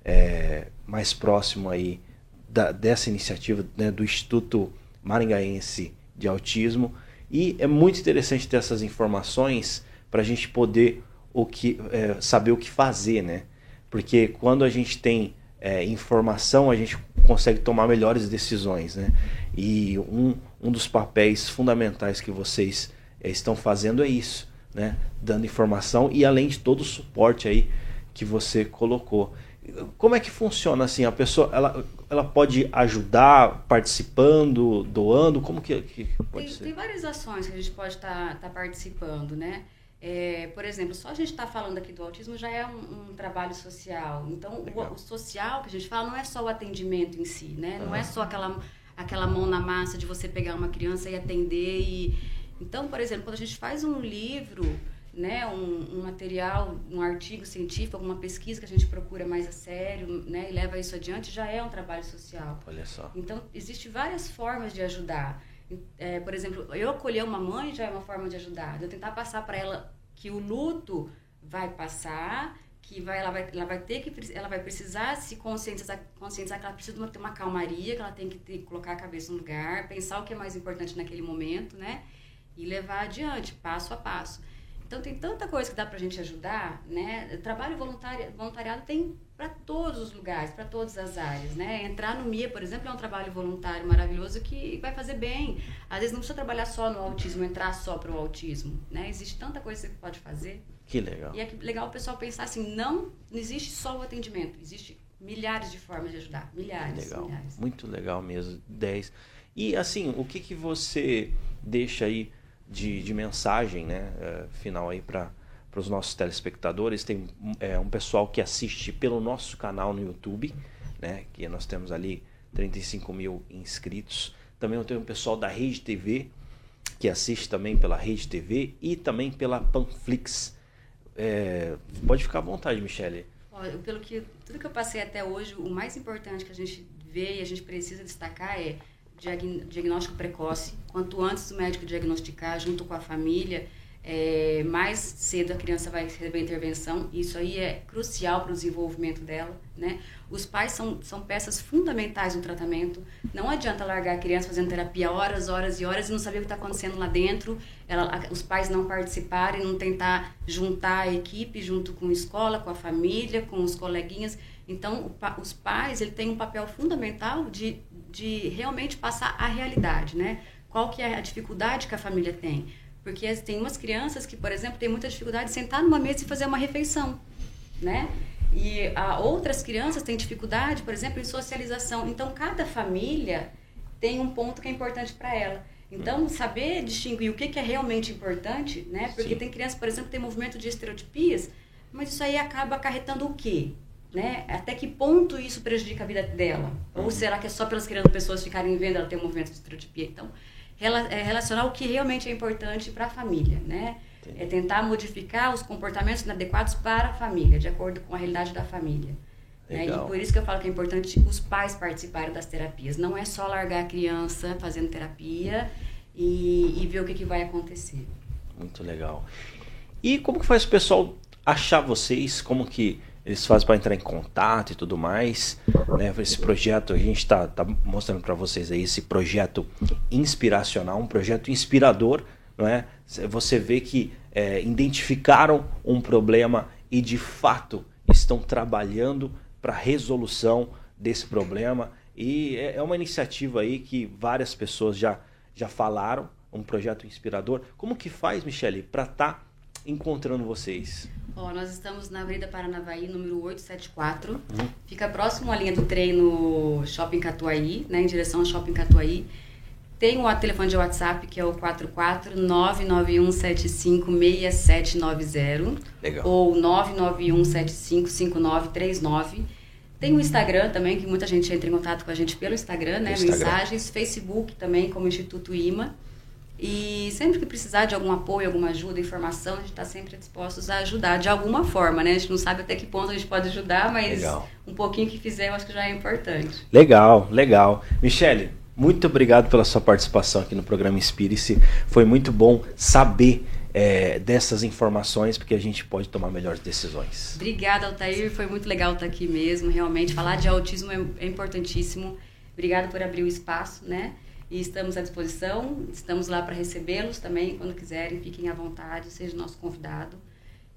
é, mais próximo aí da, dessa iniciativa né, do Instituto Maringaense de Autismo. E é muito interessante ter essas informações para a gente poder o que é, saber o que fazer, né? Porque quando a gente tem é, informação, a gente consegue tomar melhores decisões, né? E um, um dos papéis fundamentais que vocês é, estão fazendo é isso, né? Dando informação e além de todo o suporte aí que você colocou. Como é que funciona assim? A pessoa ela, ela pode ajudar participando, doando? Como que, que pode tem, ser? Tem várias ações que a gente pode estar tá, tá participando, né? É, por exemplo, só a gente estar tá falando aqui do autismo já é um, um trabalho social. Então, o, o, social que a gente fala não é só o atendimento em si, né? Não é só aquela, aquela mão na massa de você pegar uma criança e atender. E... Então, por exemplo, quando a gente faz um livro né, um, um, material, um artigo científico, alguma pesquisa que a gente procura mais a sério, né, e leva isso adiante, já é um trabalho social. Olha só. Então, existem várias formas de ajudar. É, por exemplo, eu acolher uma mãe já é uma forma de ajudar. Eu tentar passar para ela que o luto vai passar, que vai, ela, vai, ela vai ter que ela vai precisar se conscientizar, conscientizar que ela precisa ter uma calmaria, que ela tem que ter, colocar a cabeça no lugar, pensar o que é mais importante naquele momento, né? E levar adiante, passo a passo. Então tem tanta coisa que dá para a gente ajudar, né? Trabalho voluntário, voluntariado tem para todos os lugares, para todas as áreas, né? Entrar no MIA, por exemplo, é um trabalho voluntário maravilhoso que vai fazer bem. Às vezes não precisa trabalhar só no autismo, entrar só para o autismo, né? Existe tanta coisa que você pode fazer. Que legal. E é legal o pessoal pensar assim, não, não existe só o atendimento, existe milhares de formas de ajudar, milhares, legal. milhares. Muito legal mesmo, 10. E assim, o que que você deixa aí de, de mensagem né, é, final aí para os nossos telespectadores. Tem é, um pessoal que assiste pelo nosso canal no YouTube, né, que nós temos ali 35 mil inscritos. Também tem um pessoal da Rede TV, que assiste também pela Rede TV e também pela Panflix. É, pode ficar à vontade, Michele. Pelo que tudo que eu passei até hoje, o mais importante que a gente vê e a gente precisa destacar é diagnóstico precoce. Quanto antes o médico diagnosticar, junto com a família, é, mais cedo a criança vai receber intervenção. Isso aí é crucial para o desenvolvimento dela, né? Os pais são, são peças fundamentais no tratamento. Não adianta largar a criança fazendo terapia horas, horas e horas e não saber o que está acontecendo lá dentro. Ela, os pais não participarem, não tentar juntar a equipe junto com a escola, com a família, com os coleguinhas. Então, o, os pais ele têm um papel fundamental de de realmente passar a realidade, né? Qual que é a dificuldade que a família tem? Porque tem umas crianças que, por exemplo, têm muita dificuldade de sentar numa mesa e fazer uma refeição, né? E a, outras crianças têm dificuldade, por exemplo, em socialização. Então, cada família tem um ponto que é importante para ela. Então, saber distinguir o que, que é realmente importante, né? Porque Sim. tem crianças, por exemplo, que tem movimento de estereotipias, mas isso aí acaba acarretando o quê? Né? Até que ponto isso prejudica a vida dela? Ou uhum. será que é só pelas criando pessoas ficarem vendo ela ter um movimento de estereotipia? Então, é relacionar o que realmente é importante para a família, né? É tentar modificar os comportamentos inadequados para a família, de acordo com a realidade da família. Né? E por isso que eu falo que é importante os pais participarem das terapias. Não é só largar a criança fazendo terapia e, e ver o que, que vai acontecer. Muito legal. E como que faz o pessoal achar vocês? Como que eles fazem para entrar em contato e tudo mais. Né? Esse projeto, a gente está tá mostrando para vocês aí esse projeto inspiracional, um projeto inspirador. Não é? Você vê que é, identificaram um problema e de fato estão trabalhando para a resolução desse problema. E é, é uma iniciativa aí que várias pessoas já, já falaram, um projeto inspirador. Como que faz, Michele, para estar tá encontrando vocês? Ó, nós estamos na Avenida Paranavaí, número 874. Uhum. Fica próximo à linha do trem no Shopping Catuaí, né, em direção ao Shopping Catuaí. Tem o telefone de WhatsApp, que é o 44991756790. Legal. Ou 991755939. Tem o Instagram também, que muita gente entra em contato com a gente pelo Instagram, né? Instagram. Mensagens. Facebook também, como Instituto IMA. E sempre que precisar de algum apoio, alguma ajuda, informação, a gente está sempre dispostos a ajudar de alguma forma, né? A gente não sabe até que ponto a gente pode ajudar, mas legal. um pouquinho que fizer eu acho que já é importante. Legal, legal. Michele, muito obrigado pela sua participação aqui no programa Inspire-se. Foi muito bom saber é, dessas informações, porque a gente pode tomar melhores decisões. Obrigada, Altair. Foi muito legal estar aqui mesmo. Realmente, falar de autismo é, é importantíssimo. Obrigada por abrir o espaço, né? E estamos à disposição, estamos lá para recebê-los também, quando quiserem, fiquem à vontade, seja nosso convidado.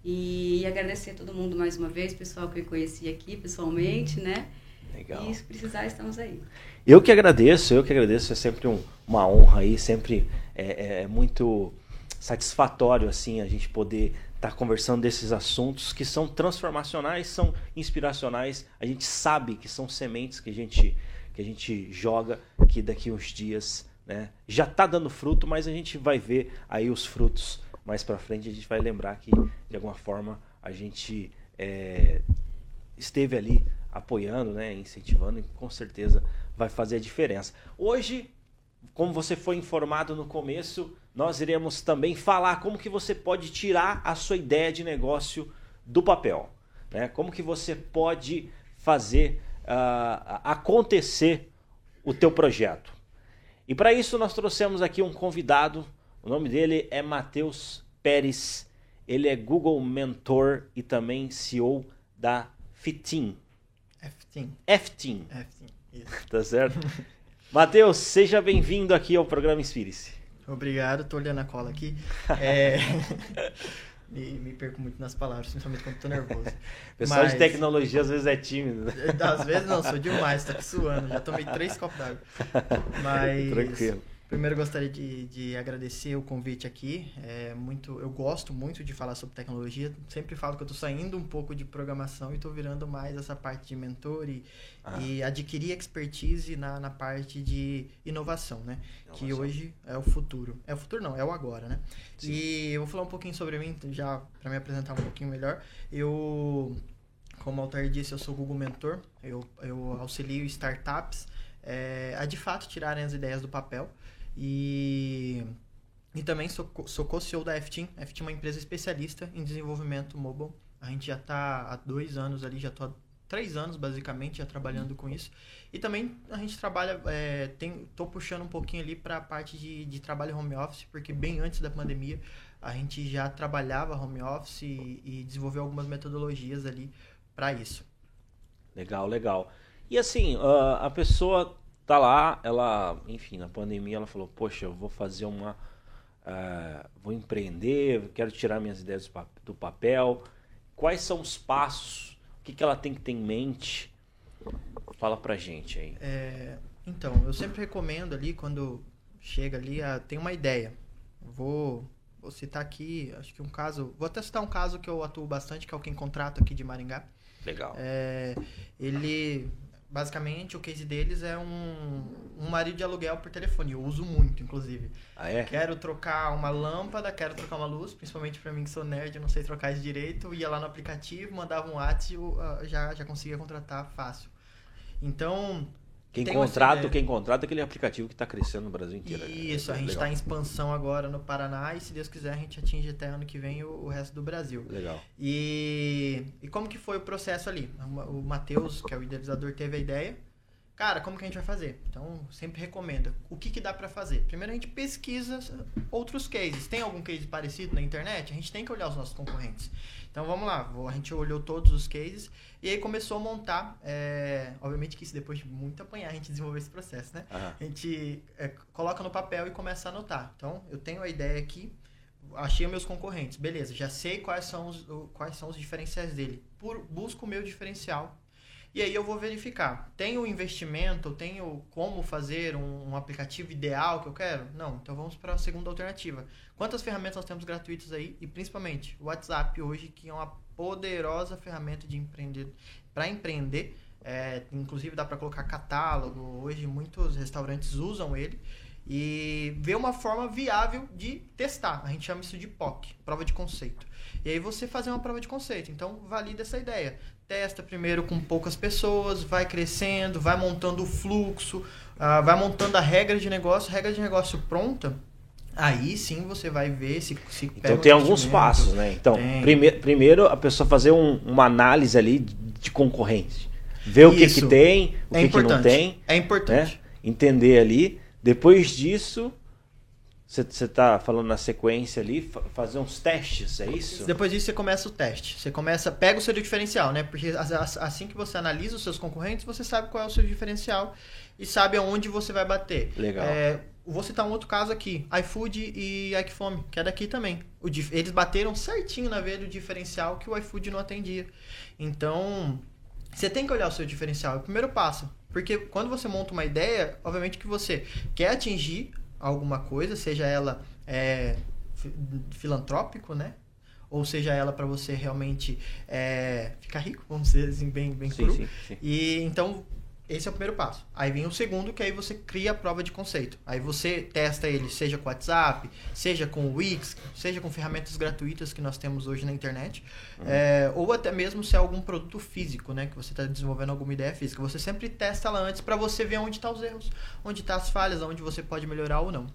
E agradecer a todo mundo mais uma vez, pessoal que eu conheci aqui pessoalmente, né? Legal. E se precisar, estamos aí. Eu que agradeço, eu que agradeço, é sempre um, uma honra aí, sempre é, é, é muito satisfatório assim a gente poder estar tá conversando desses assuntos que são transformacionais, são inspiracionais. A gente sabe que são sementes que a gente que a gente joga que daqui uns dias, né, já está dando fruto, mas a gente vai ver aí os frutos mais para frente. A gente vai lembrar que de alguma forma a gente é, esteve ali apoiando, né, incentivando e com certeza vai fazer a diferença. Hoje, como você foi informado no começo, nós iremos também falar como que você pode tirar a sua ideia de negócio do papel, né? Como que você pode fazer uh, acontecer o teu projeto. E para isso nós trouxemos aqui um convidado. O nome dele é Matheus Pérez. Ele é Google Mentor e também CEO da Fitin. F-Team, isso. Tá certo? Matheus, seja bem-vindo aqui ao programa Inspire-se. Obrigado, tô olhando a cola aqui. É... me, me, perco muito nas palavras, principalmente quando tô nervoso. Pessoal Mas... de tecnologia às vezes é tímido. Né? Às vezes não, sou demais, aqui suando, já tomei três copos d'água. Mas... Tranquilo. Primeiro gostaria de, de agradecer o convite aqui. É muito, eu gosto muito de falar sobre tecnologia. Sempre falo que eu estou saindo um pouco de programação e estou virando mais essa parte de mentor e, ah. e adquirir expertise na, na parte de inovação, né? Inovação. Que hoje é o futuro. É o futuro não, é o agora, né? Sim. E eu vou falar um pouquinho sobre mim, já para me apresentar um pouquinho melhor. Eu, como o Altair disse, eu sou Google Mentor. Eu, eu auxilio startups é, a de fato tirarem as ideias do papel. E, e também sou, sou co-CEO da F-Team. A F-Team é uma empresa especialista em desenvolvimento mobile. A gente já está há dois anos ali, já estou há três anos basicamente já trabalhando com isso. E também a gente trabalha, é, tem, tô puxando um pouquinho ali para a parte de, de trabalho home office, porque bem antes da pandemia a gente já trabalhava home office e, e desenvolveu algumas metodologias ali para isso. Legal, legal. E assim, uh, a pessoa tá lá, ela, enfim, na pandemia ela falou, poxa, eu vou fazer uma, uh, vou empreender, quero tirar minhas ideias do papel. Quais são os passos? O que, que ela tem que ter em mente? Fala pra gente aí. É, então, eu sempre recomendo ali, quando chega ali, tem uma ideia. Vou, vou citar aqui, acho que um caso, vou até citar um caso que eu atuo bastante, que é o Quem Contrato aqui de Maringá. Legal. É, ele basicamente o case deles é um, um marido de aluguel por telefone. Eu uso muito, inclusive. Ah, é? Quero trocar uma lâmpada, quero trocar uma luz, principalmente para mim que sou nerd, eu não sei trocar isso direito. Ia lá no aplicativo, mandava um WhatsApp, uh, já, já conseguia contratar fácil. Então, quem contrata, quem contrata é aquele aplicativo que está crescendo no Brasil inteiro. Né? Isso, é, a gente está em expansão agora no Paraná e se Deus quiser a gente atinge até ano que vem o, o resto do Brasil. Legal. E, e como que foi o processo ali? O Matheus, que é o idealizador, teve a ideia. Cara, como que a gente vai fazer? Então, sempre recomenda. O que, que dá para fazer? Primeiro, a gente pesquisa outros cases. Tem algum case parecido na internet? A gente tem que olhar os nossos concorrentes. Então, vamos lá. A gente olhou todos os cases e aí começou a montar, é, obviamente que isso depois de muito apanhar, a gente desenvolveu esse processo, né? Uhum. A gente é, coloca no papel e começa a anotar. Então, eu tenho a ideia aqui, achei meus concorrentes, beleza, já sei quais são os, quais são os diferenciais dele. Por, busco o meu diferencial. E aí eu vou verificar, tenho investimento, tenho como fazer um, um aplicativo ideal que eu quero? Não, então vamos para a segunda alternativa. Quantas ferramentas nós temos gratuitas aí? E principalmente o WhatsApp hoje, que é uma poderosa ferramenta de empreender para empreender. É, inclusive dá para colocar catálogo. Hoje muitos restaurantes usam ele e ver uma forma viável de testar. A gente chama isso de POC, prova de conceito. E aí você fazer uma prova de conceito. Então valida essa ideia. Testa primeiro com poucas pessoas, vai crescendo, vai montando o fluxo, uh, vai montando a regra de negócio, regra de negócio pronta Aí sim você vai ver se, se Então tem alguns passos, né? Então, prime primeiro a pessoa fazer um, uma análise ali de concorrente. Ver o que, que tem, o é que, que, não tem. É importante. Né? Entender ali. Depois disso, você está falando na sequência ali, fazer uns testes, é isso? Depois disso você começa o teste. Você começa, pega o seu diferencial, né? Porque assim que você analisa os seus concorrentes, você sabe qual é o seu diferencial e sabe aonde você vai bater. Legal. É, vou citar um outro caso aqui, iFood e iFome, que é daqui também. O, eles bateram certinho na veia do diferencial que o iFood não atendia. Então, você tem que olhar o seu diferencial, é o primeiro passo. Porque quando você monta uma ideia, obviamente que você quer atingir alguma coisa, seja ela é, filantrópico, né? Ou seja ela para você realmente é, ficar rico, vamos dizer assim, bem, bem sim, cru. Sim, sim. E então esse é o primeiro passo. Aí vem o segundo, que aí você cria a prova de conceito. Aí você testa ele, seja com WhatsApp, seja com o Wix, seja com ferramentas gratuitas que nós temos hoje na internet, uhum. é, ou até mesmo se é algum produto físico, né, que você está desenvolvendo alguma ideia física. Você sempre testa lá antes para você ver onde estão tá os erros, onde estão tá as falhas, onde você pode melhorar ou não.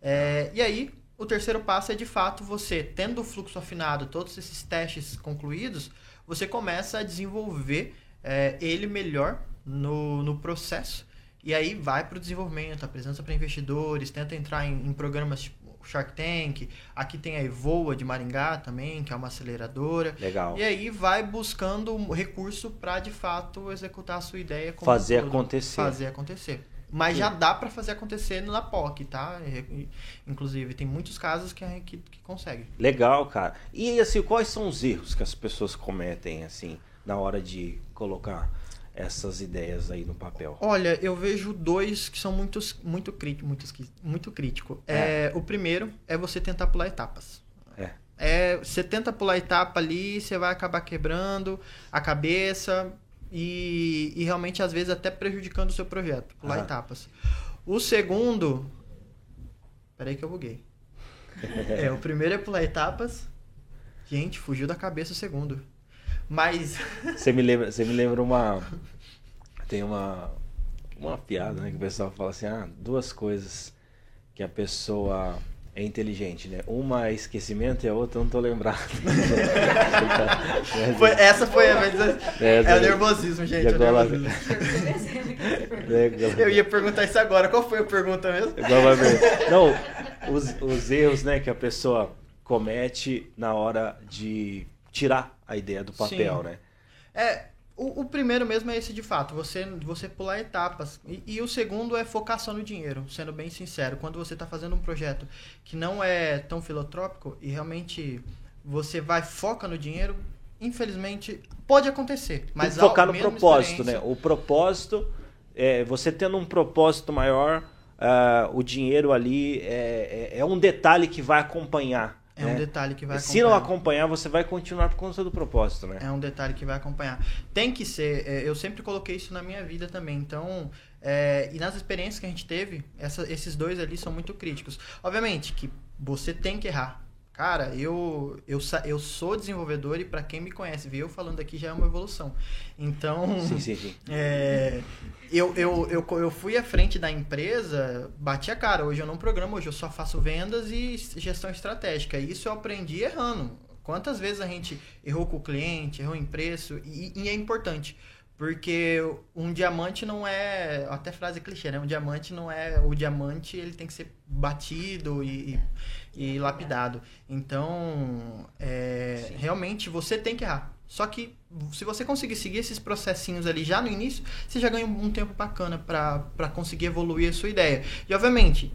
É, e aí, o terceiro passo é de fato você, tendo o fluxo afinado, todos esses testes concluídos, você começa a desenvolver é, ele melhor no, no processo. E aí vai para o desenvolvimento, apresenta para investidores, tenta entrar em, em, programas tipo Shark Tank. Aqui tem a Evoa de Maringá também, que é uma aceleradora. Legal. E aí vai buscando recurso para de fato executar a sua ideia. fazer todo, acontecer. Fazer acontecer. Mas Sim. já dá para fazer acontecer na POC, tá? Inclusive, tem muitos casos que, que, que consegue. Legal, cara. E assim, quais são os erros que as pessoas cometem, assim, na hora de colocar essas ideias aí no papel? Olha, eu vejo dois que são muito, muito, crítico, muito, muito crítico. É. é. o primeiro é você tentar pular etapas. É. é. Você tenta pular etapa ali, você vai acabar quebrando a cabeça e, e realmente, às vezes, até prejudicando o seu projeto. Pular etapas. O segundo... Peraí que eu buguei. é, o primeiro é pular etapas. Gente, fugiu da cabeça o segundo. Mas. Você me lembra, você me lembra uma. Tem uma. Uma piada, né? Que o pessoal fala assim: ah, duas coisas que a pessoa é inteligente, né? Uma é esquecimento e a outra eu não tô lembrado. foi, essa foi a vez. É, é o nervosismo, gente. É agora... eu ia perguntar isso agora. Qual foi a pergunta mesmo? Agora vai ver. Não, os, os erros né, que a pessoa comete na hora de tirar a ideia do papel, Sim. né? É, o, o, primeiro mesmo é esse de fato, você, você pular etapas. E, e, o segundo é focar só no dinheiro, sendo bem sincero. Quando você está fazendo um projeto que não é tão filotrópico e realmente você vai foca no dinheiro, infelizmente pode acontecer. Mas focar no propósito, né? O propósito, é, você tendo um propósito maior, uh, o dinheiro ali é, é, é um detalhe que vai acompanhar é né? um detalhe que vai acompanhar. Se não acompanhar, você vai continuar por conta do propósito, né? É um detalhe que vai acompanhar. Tem que ser, é, eu sempre coloquei isso na minha vida também. Então, é, e nas experiências que a gente teve, essa, esses dois ali são muito críticos. Obviamente que você tem que errar. Cara, eu, eu, eu sou desenvolvedor e para quem me conhece, ver eu falando aqui já é uma evolução. Então, sim, sim, sim. É, eu, eu, eu, eu fui à frente da empresa, bati a cara. Hoje eu não programo, hoje eu só faço vendas e gestão estratégica. Isso eu aprendi errando. Quantas vezes a gente errou com o cliente, errou em preço, e, e é importante. Porque um diamante não é. Até frase clichê, né? Um diamante não é. O diamante ele tem que ser batido e, e, e lapidado. Então, é, realmente você tem que errar. Só que se você conseguir seguir esses processinhos ali já no início, você já ganha um tempo bacana para conseguir evoluir a sua ideia. E obviamente,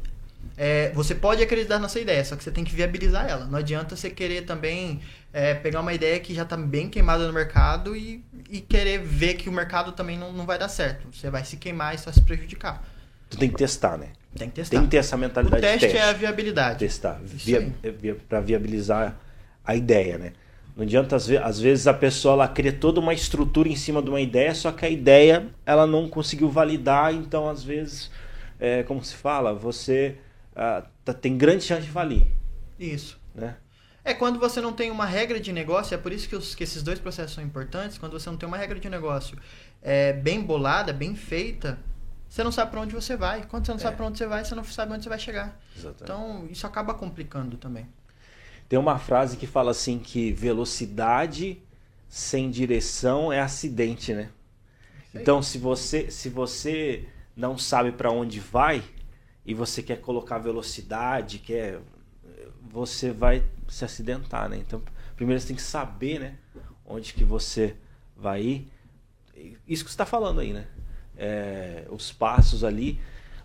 é, você pode acreditar na sua ideia, só que você tem que viabilizar ela. Não adianta você querer também é, pegar uma ideia que já está bem queimada no mercado e, e querer ver que o mercado também não, não vai dar certo. Você vai se queimar e só se prejudicar. Tu tem que testar, né? Tem que testar. Tem que ter essa mentalidade o teste, teste. é a viabilidade. Testar. Via, via, para viabilizar a ideia, né? Não adianta, às vezes, a pessoa ela cria toda uma estrutura em cima de uma ideia, só que a ideia ela não conseguiu validar, então, às vezes, é, como se fala, você ah, tá, tem grande chance de falir. Isso. Né? É quando você não tem uma regra de negócio, é por isso que, os, que esses dois processos são importantes, quando você não tem uma regra de negócio é, bem bolada, bem feita, você não sabe para onde você vai. Quando você não é. sabe para onde você vai, você não sabe onde você vai chegar. Exatamente. Então, isso acaba complicando também. Tem uma frase que fala assim que velocidade sem direção é acidente, né? Então, se você se você não sabe para onde vai e você quer colocar velocidade, quer você vai se acidentar, né? Então, primeiro você tem que saber, né, onde que você vai ir. Isso que você está falando aí, né? É, os passos ali.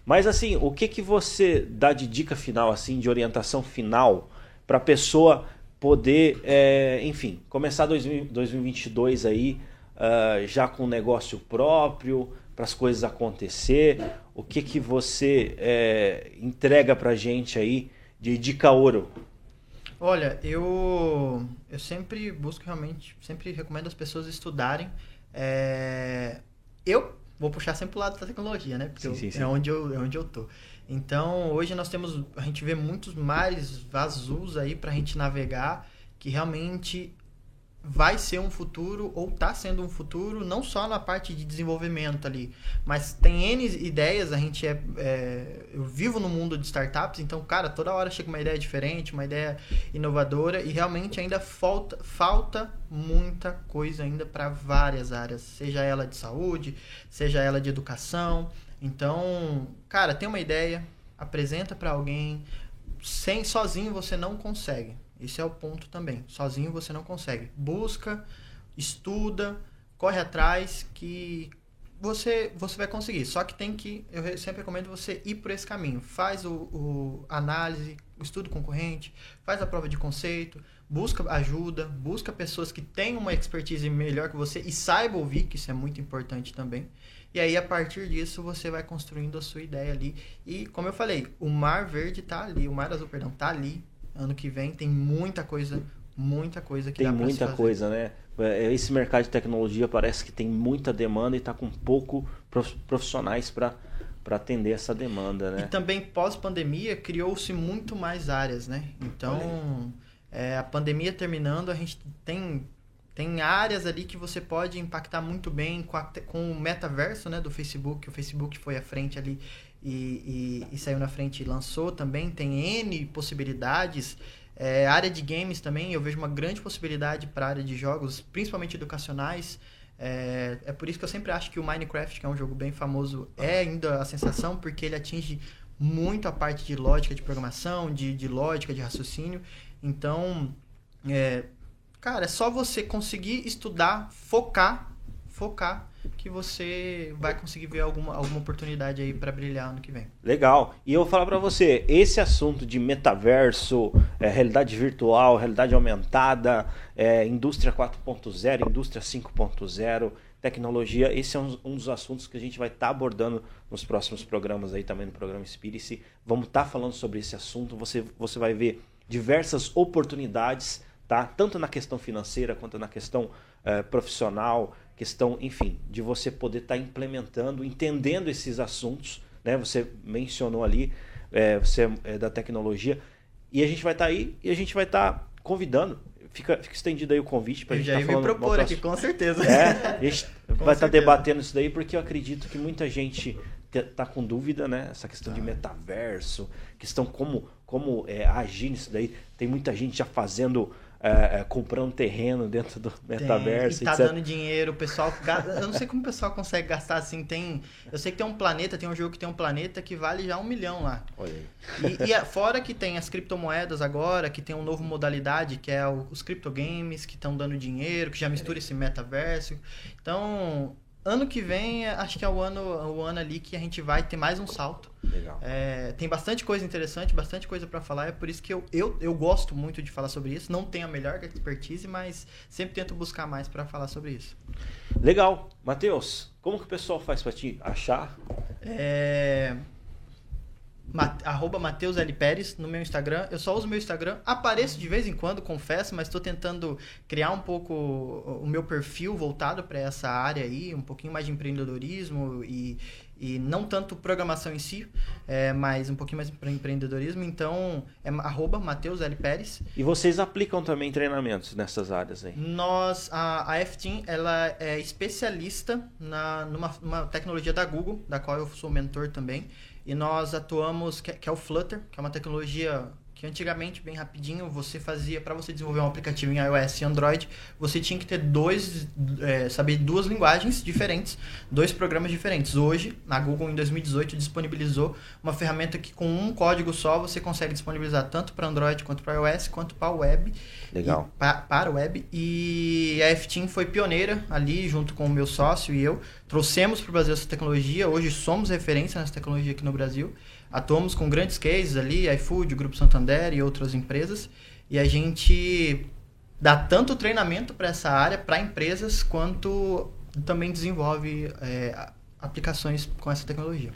Mas assim, o que, que você dá de dica final, assim, de orientação final para a pessoa poder, é, enfim, começar 2022 aí uh, já com negócio próprio, para as coisas acontecer? O que que você é, entrega para gente aí de dica ouro? Olha, eu eu sempre busco realmente, sempre recomendo as pessoas estudarem. É, eu vou puxar sempre o lado da tecnologia, né? Porque sim, sim, sim. É, onde eu, é onde eu tô. Então, hoje nós temos, a gente vê muitos mares azuis aí para a gente navegar, que realmente vai ser um futuro ou está sendo um futuro não só na parte de desenvolvimento ali, mas tem N ideias, a gente é, é, eu vivo no mundo de startups, então cara, toda hora chega uma ideia diferente, uma ideia inovadora e realmente ainda falta falta muita coisa ainda para várias áreas, seja ela de saúde, seja ela de educação. Então, cara, tem uma ideia, apresenta para alguém, sem sozinho você não consegue. Esse é o ponto também. Sozinho você não consegue. Busca, estuda, corre atrás que você você vai conseguir. Só que tem que eu sempre recomendo você ir por esse caminho. Faz o, o análise, estudo concorrente, faz a prova de conceito, busca ajuda, busca pessoas que têm uma expertise melhor que você e saiba ouvir, que isso é muito importante também. E aí, a partir disso, você vai construindo a sua ideia ali. E, como eu falei, o Mar Verde está ali, o Mar Azul, perdão, está ali ano que vem tem muita coisa, muita coisa que tem muita coisa, né? É, esse mercado de tecnologia parece que tem muita demanda e está com pouco profissionais para para atender essa demanda, né? E também pós-pandemia criou-se muito mais áreas, né? Então, é, a pandemia terminando, a gente tem tem áreas ali que você pode impactar muito bem com, a, com o metaverso né, do Facebook. O Facebook foi à frente ali e, e, e saiu na frente e lançou também. Tem N possibilidades. É, área de games também, eu vejo uma grande possibilidade para a área de jogos, principalmente educacionais. É, é por isso que eu sempre acho que o Minecraft, que é um jogo bem famoso, é ainda a sensação, porque ele atinge muito a parte de lógica de programação, de, de lógica, de raciocínio. Então, é, cara, é só você conseguir estudar, focar, focar que você vai conseguir ver alguma, alguma oportunidade aí para brilhar ano que vem. Legal. E eu vou falar para você, esse assunto de metaverso, é, realidade virtual, realidade aumentada, é, indústria 4.0, indústria 5.0, tecnologia, esse é um, um, dos assuntos que a gente vai estar tá abordando nos próximos programas aí também no programa Spirit. Vamos estar tá falando sobre esse assunto. Você, você vai ver diversas oportunidades, tá? Tanto na questão financeira quanto na questão uh, profissional, questão, enfim, de você poder estar tá implementando, entendendo esses assuntos. Né? Você mencionou ali, é, você é da tecnologia, e a gente vai estar tá aí e a gente vai estar tá convidando. Fica, fica estendido aí o convite para a gente estar tá falando. Já propor aqui, com certeza. É, a gente vai estar tá debatendo isso daí porque eu acredito que muita gente está com dúvida, né? Essa questão de tá. metaverso, questão como, como é, agir nisso daí. Tem muita gente já fazendo é, é, comprando terreno dentro do metaverso. Tem, e tá etc. dando dinheiro, o pessoal. Eu não sei como o pessoal consegue gastar assim. Tem, eu sei que tem um planeta, tem um jogo que tem um planeta que vale já um milhão lá. Olha aí. E, e é, fora que tem as criptomoedas agora, que tem uma nova modalidade, que é os criptogames, que estão dando dinheiro, que já mistura esse metaverso. Então, ano que vem, acho que é o ano, o ano ali que a gente vai ter mais um salto. Legal. É, tem bastante coisa interessante, bastante coisa para falar. É por isso que eu, eu, eu gosto muito de falar sobre isso. Não tenho a melhor expertise, mas sempre tento buscar mais para falar sobre isso. Legal. Matheus, como que o pessoal faz para te achar? É, arroba Mateus L. Pérez no meu Instagram. Eu só uso meu Instagram. Apareço de vez em quando, confesso, mas estou tentando criar um pouco o meu perfil voltado para essa área aí, um pouquinho mais de empreendedorismo e, e não tanto programação em si, é, mas um pouquinho mais para empreendedorismo. Então, é arroba Mateus L. Pérez. E vocês aplicam também treinamentos nessas áreas aí? Nós, a, a F-Team, ela é especialista na, numa tecnologia da Google, da qual eu sou mentor também. E nós atuamos, que, que é o Flutter, que é uma tecnologia que antigamente, bem rapidinho, você fazia, para você desenvolver um aplicativo em iOS e Android, você tinha que ter dois, é, saber duas linguagens diferentes, dois programas diferentes. Hoje, na Google, em 2018, disponibilizou uma ferramenta que com um código só você consegue disponibilizar tanto para Android quanto para iOS, quanto para web. Legal. E, para, para web. E a F-Team foi pioneira ali, junto com o meu sócio e eu, trouxemos para o Brasil essa tecnologia, hoje somos referência nessa tecnologia aqui no Brasil, atuamos com grandes cases ali, iFood, Grupo Santander e outras empresas, e a gente dá tanto treinamento para essa área, para empresas, quanto também desenvolve é, aplicações com essa tecnologia.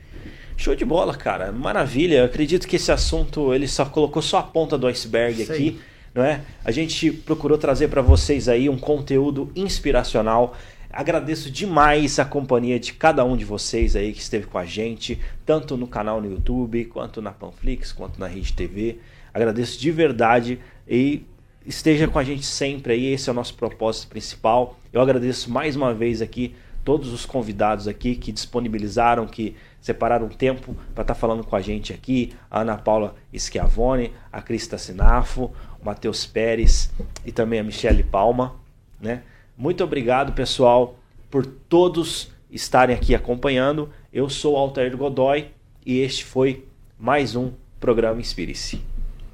Show de bola, cara. Maravilha. Eu acredito que esse assunto ele só colocou só a ponta do iceberg aqui. Não é? A gente procurou trazer para vocês aí um conteúdo inspiracional. Agradeço demais a companhia de cada um de vocês aí que esteve com a gente, tanto no canal no YouTube, quanto na Panflix, quanto na Rede TV. Agradeço de verdade e esteja com a gente sempre aí, esse é o nosso propósito principal. Eu agradeço mais uma vez aqui todos os convidados aqui que disponibilizaram, que separaram tempo para estar tá falando com a gente aqui, a Ana Paula Schiavone, a Crista Sinafo, o Matheus Pérez e também a Michele Palma, né? Muito obrigado, pessoal, por todos estarem aqui acompanhando. Eu sou Altair Godoy e este foi mais um programa Inspire-se.